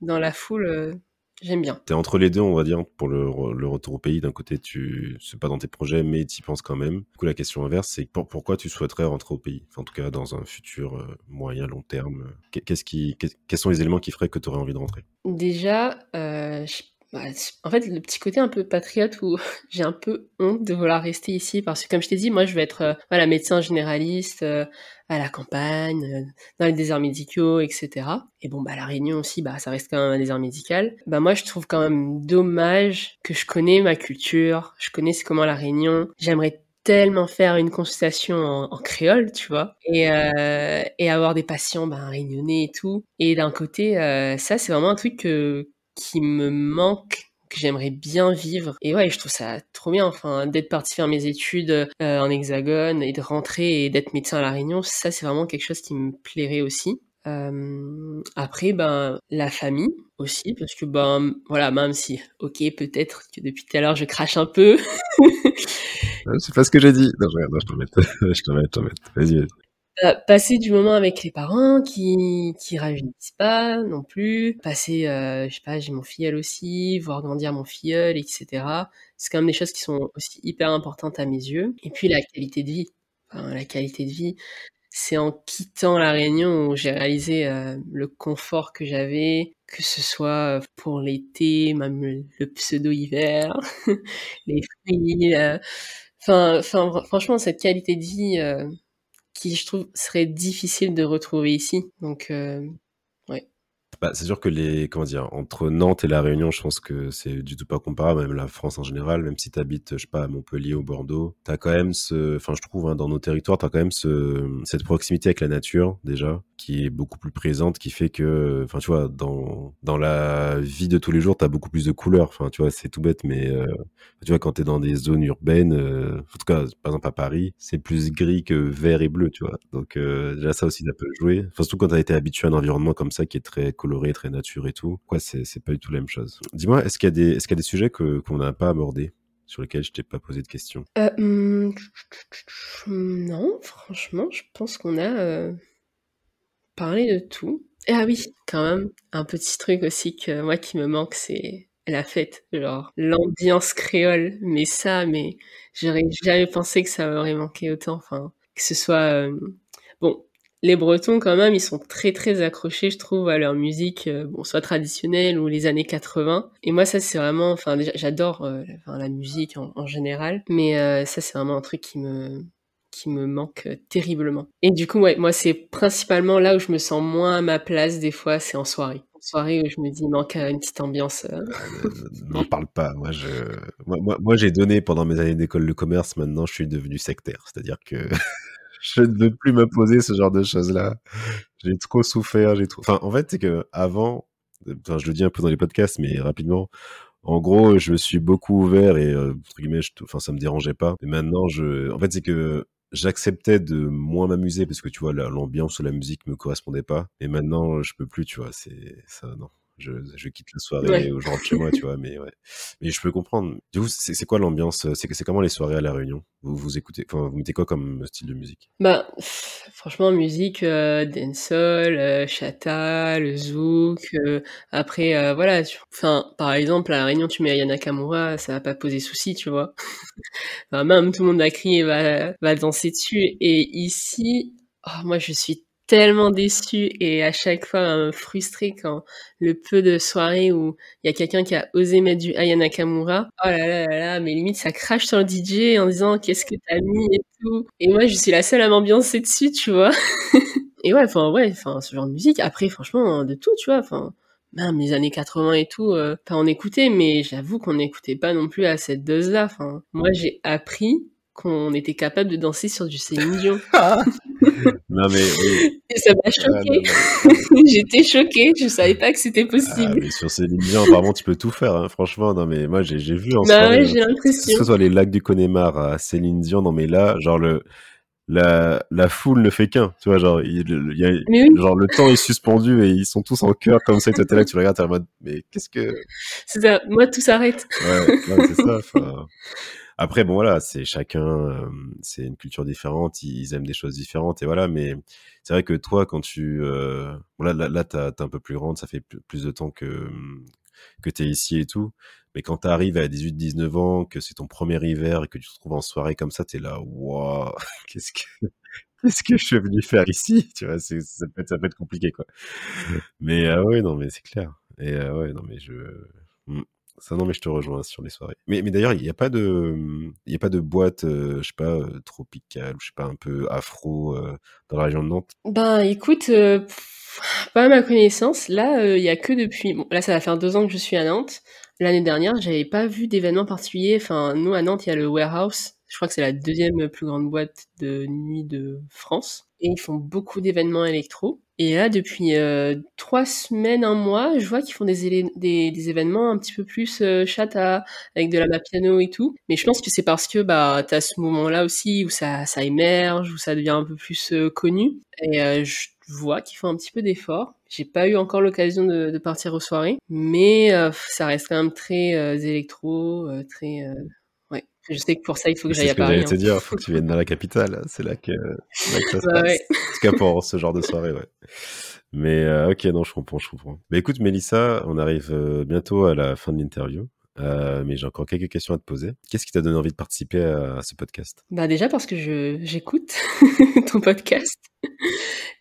dans la foule. J'aime bien. T'es entre les deux, on va dire, pour le, re- le retour au pays. D'un côté, tu c'est pas dans tes projets, mais t'y penses quand même. Du coup, la question inverse, c'est pour- pourquoi tu souhaiterais rentrer au pays? Enfin, en tout cas, dans un futur euh, moyen, long terme. euh, qu'est- Qu'est-ce qui, quels sont les éléments qui feraient que tu aurais envie de rentrer? Déjà, euh, je- bah, en fait, le petit côté un peu patriote où j'ai un peu honte de vouloir rester ici parce que, comme je t'ai dit, moi, je vais être euh, voilà, médecin généraliste euh, à la campagne, euh, dans les déserts médicaux, etc. Et bon, bah, la Réunion aussi, bah, ça reste quand même un désert médical. Bah, moi, je trouve quand même dommage que je connais ma culture, je connais comment la Réunion. J'aimerais tellement faire une consultation en, en créole, tu vois, et, euh, et avoir des patients ben, réunionnais et tout. Et d'un côté, euh, ça, c'est vraiment un truc que, qui me manque que j'aimerais bien vivre. Et ouais, je trouve ça trop bien, enfin, d'être parti faire mes études euh, en hexagone et de rentrer et d'être médecin à La Réunion, ça, c'est vraiment quelque chose qui me plairait aussi. Euh, après, ben, la famille aussi, parce que, ben, voilà, même si, ok, peut-être que depuis tout à l'heure, je crache un peu, C'est pas ce que j'ai dit. Non, je, non, je je t'embête. Vas-y, vas-y. Passer du moment avec les parents qui qui rajeunissent pas non plus, passer, euh, je sais pas, j'ai mon filleul aussi, voir grandir mon filleul, etc. C'est quand même des choses qui sont aussi hyper importantes à mes yeux. Et puis la qualité de vie. La qualité de vie, c'est en quittant la Réunion où j'ai réalisé euh, le confort que j'avais, que ce soit pour l'été, même le, pseudo-hiver, les fruits. euh, Enfin, enfin, franchement, cette qualité de vie qui, je trouve, serait difficile de retrouver ici. Donc, euh. Bah, c'est sûr que les, comment dire, entre Nantes et La Réunion, je pense que c'est du tout pas comparable, même la France en général, même si tu habites, je sais pas, à Montpellier ou Bordeaux, t'as quand même ce, enfin, je trouve, hein, dans nos territoires, t'as quand même ce, cette proximité avec la nature, déjà, qui est beaucoup plus présente, qui fait que, enfin, tu vois, dans, dans la vie de tous les jours, t'as beaucoup plus de couleurs, enfin, tu vois, c'est tout bête, mais, euh, tu vois, quand t'es dans des zones urbaines, euh, en tout cas, par exemple à Paris, c'est plus gris que vert et bleu, tu vois. Donc, euh, déjà, ça aussi, ça peut jouer. Enfin, surtout quand t'as été habitué à un environnement comme ça, qui est très coloré, très nature et tout. Quoi, c'est, pas du tout la même chose. Dis-moi, est-ce qu'il y a des, a des sujets qu'on n'a pas abordés, sur lesquels je t'ai pas posé de questions? Euh, hum, non, franchement, je pense qu'on a euh, parlé de tout. Ah oui, quand même, un petit truc aussi que moi qui me manque, c'est la fête, genre l'ambiance créole. Mais ça, mais j'aurais jamais pensé que ça m'aurait manqué autant. Enfin, que ce soit euh, bon, les Bretons quand même, ils sont très très accrochés, je trouve, à leur musique, euh, bon, soit traditionnelle ou les années 80. Et moi, ça c'est vraiment, enfin, déjà, j'adore euh, la musique en, général, mais euh, ça c'est vraiment un truc qui me qui me manque terriblement. Et du coup, ouais, moi c'est principalement là où je me sens moins à ma place des fois, c'est en soirée. En soirée où je me dis, manque une petite ambiance. Euh, N'en parle pas. Moi, je, moi, moi, moi, j'ai donné pendant mes années d'école de commerce. Maintenant, je suis devenu sectaire. C'est-à-dire que je ne veux plus m'imposer ce genre de choses-là. J'ai trop souffert. J'ai trop. En fait, c'est que avant, enfin, je le dis un peu dans les podcasts, mais rapidement. En gros, je me suis beaucoup ouvert et euh, entre guillemets, je, enfin, ça me dérangeait pas. Et maintenant, je, en fait, c'est que j'acceptais de moins m'amuser parce que tu vois, la- l'ambiance ou la musique me correspondait pas. Et maintenant, je peux plus, tu vois. C'est ça, non. Je, je quitte la soirée Ouais. ou je rentre chez moi, tu vois. Mais ouais. Mais je peux comprendre. Du coup, c'est c'est quoi l'ambiance C'est c'est comment les soirées à la Réunion? Vous vous écoutez, enfin, vous mettez quoi comme style de musique? Bah, franchement, musique, euh, dancehall, euh, chata, le zouk. euh, après, euh, voilà. Enfin, par exemple, à La Réunion, tu mets Aya Nakamura, ça va pas poser souci, tu vois. Enfin, même tout le monde va crier, va, va danser dessus. Et ici, oh, moi, je suis tellement déçue et à chaque fois euh, frustrée quand le peu de soirées où il y a quelqu'un qui a osé mettre du Aya Nakamura. Oh là là là là, mais limite, ça crache sur le DJ en disant qu'est-ce que t'as mis et tout? Et moi, je suis la seule à m'ambiancer dessus, tu vois. Et ouais, enfin, ouais, enfin, ce genre de musique. Après, franchement, de tout, tu vois. Enfin, même les années 80 et tout, euh, pas en mais j'avoue qu'on n'écoutait pas non plus à cette dose-là. Enfin, moi, j'ai appris qu'on était capable de danser sur du Céline Dion. Non mais oui. Et ça m'a Ah, mais- J'étais choquée. Je savais pas que c'était Ah, possible. mais sur Céline Dion, apparemment, tu peux tout faire, hein, franchement. Non, mais moi, j'ai vu en bah soirée, ouais, hein, j'ai que l'impression. ce soit les lacs du Connemara à Céline Dion, non, mais là, genre, le, la, la foule ne fait qu'un, tu vois, genre, il, il y a, oui, genre, le temps est suspendu et ils sont tous en chœur comme ça, et t'es là, tu le regardes, t'es en mode, mais qu'est-ce que, c'est ça. Moi, tout s'arrête. ouais, ouais, c'est ça. Après, bon, voilà, c'est chacun, c'est une culture différente, ils, aiment des choses différentes, et voilà, mais c'est vrai que toi, quand tu, bon, là, là, t'es un peu plus grande, ça fait plus de temps que, que t'es ici et tout, mais quand t'arrives à 18-19 ans, que c'est ton premier hiver et que tu te retrouves en soirée comme ça, t'es là, waouh, qu'est-ce que, qu'est-ce que je suis venu faire ici, tu vois, ça peut être, ça peut être compliqué, quoi. Mais, euh, ouais, non, mais c'est clair. Et, euh, ouais, non, mais je. Ça, non, mais je te rejoins sur les soirées. Mais, mais d'ailleurs, il n'y a pas de, il a pas de boîte, euh, je sais pas, euh, tropicale, je sais pas, un peu afro euh, dans la région de Nantes? Ben, écoute, euh, pas à ma connaissance. Là, il y a que depuis. Là, ça va faire deux ans que je suis à Nantes. L'année dernière, j'avais pas vu d'événement particulier. Enfin, nous, à Nantes, il y a le Warehouse. Je crois que c'est la deuxième plus grande boîte de nuit de France. Et ils font beaucoup d'événements électro. Et là, depuis euh, trois semaines, un mois, je vois qu'ils font des, des, des événements un petit peu plus euh, chata, avec de la mapiano et tout. Mais je pense que c'est parce que bah t'as ce moment-là aussi où ça, ça émerge, où ça devient un peu plus euh, connu. Et euh, je vois qu'ils font un petit peu d'efforts. J'ai pas eu encore l'occasion de, de partir aux soirées, mais euh, ça reste quand même très euh, électro, très je sais que pour ça, il faut que C'est j'aille ce à que j'allais Paris. te hein. dire, faut que tu viennes dans la capitale. C'est là que, c'est là que ça se Bah passe. ouais. En tout cas pour ce genre de soirée, ouais. Mais euh, ok, non, je comprends, je comprends. Mais écoute, Mélissa, on arrive euh, bientôt à la fin de l'interview. Euh, mais j'ai encore quelques questions à te poser. Qu'est-ce qui t'a donné envie de participer à, à ce podcast? Bah déjà parce que j'écoute ton podcast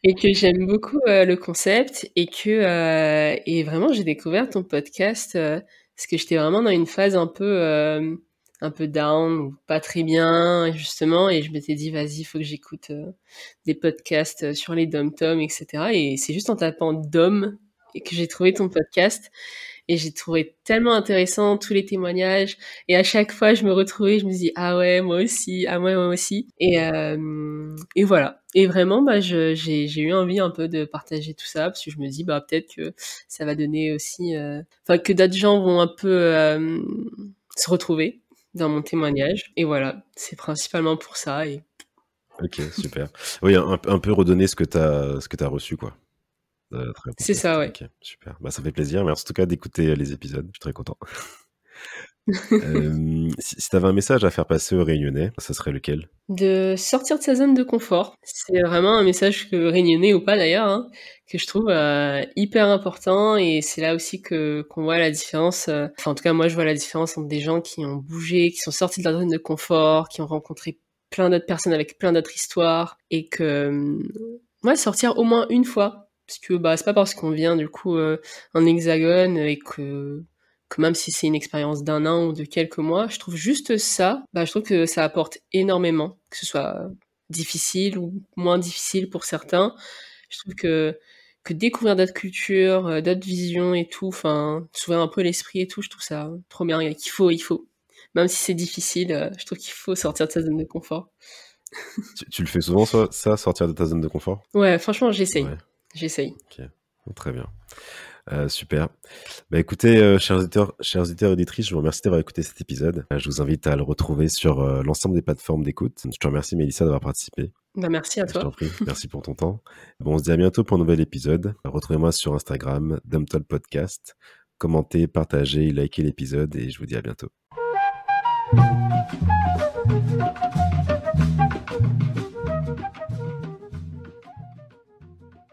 et que j'aime beaucoup le concept et que et vraiment j'ai découvert ton podcast parce que j'étais vraiment dans une phase un peu un peu down ou pas très bien justement. Et je m'étais dit vas-y faut que j'écoute euh, des podcasts sur les dom tom etc et c'est juste en tapant dom que j'ai trouvé ton podcast. Et j'ai trouvé tellement intéressant tous les témoignages. Et à chaque fois je me retrouvais je me dis ah ouais moi aussi ah ouais moi aussi. Et euh, et voilà. Et vraiment bah j'ai j'ai eu envie un peu de partager tout ça parce que je me dis bah peut-être que ça va donner aussi euh, enfin que d'autres gens vont un peu euh, se retrouver dans mon témoignage et voilà c'est principalement pour ça et Ok, super. Oui, un, un peu redonner ce que t'as, ce que t'as reçu, quoi. Euh, c'est ça ouais super. Bah, ça fait plaisir. Merci en tout cas d'écouter les épisodes. Je suis très content. Euh, si si t'avais un message à faire passer aux Réunionnais, ça serait lequel? De sortir de sa zone de confort. C'est vraiment un message que réunionnais ou pas d'ailleurs, hein, que je trouve euh, hyper important et c'est là aussi que qu'on voit la différence. euh, Enfin, en tout cas, moi, je vois la différence entre des gens qui ont bougé, qui sont sortis de leur zone de confort, qui ont rencontré plein d'autres personnes avec plein d'autres histoires et que ouais, sortir au moins une fois, parce que bah c'est pas parce qu'on vient du coup euh, en hexagone et que que même si c'est une expérience d'un an ou de quelques mois, je trouve juste ça, bah, je trouve que ça apporte énormément, que ce soit difficile ou moins difficile pour certains. Je trouve que, que découvrir d'autres cultures, euh, d'autres visions et tout, enfin, s'ouvrir un peu l'esprit et tout, je trouve ça trop bien. Il faut, il faut. Même si c'est difficile, euh, je trouve qu'il faut sortir de sa zone de confort. tu, tu le fais souvent, ça, sortir de ta zone de confort? Ouais, franchement, j'essaye. Ouais, J'essaye. très bien. Euh, super. Bah écoutez, euh, chers auditeurs, chers auditeurs et auditrices, je vous remercie d'avoir écouté cet épisode. Euh, je vous invite à le retrouver sur euh, l'ensemble des plateformes d'écoute. Je te remercie, Mélissa, d'avoir participé. Bah, merci à Je toi. t'en prie. Merci pour ton temps. Bon, on se dit à bientôt pour un nouvel épisode. Retrouvez-moi sur Instagram, Dumptol Podcast. Commentez, partagez, likez l'épisode et je vous dis à bientôt.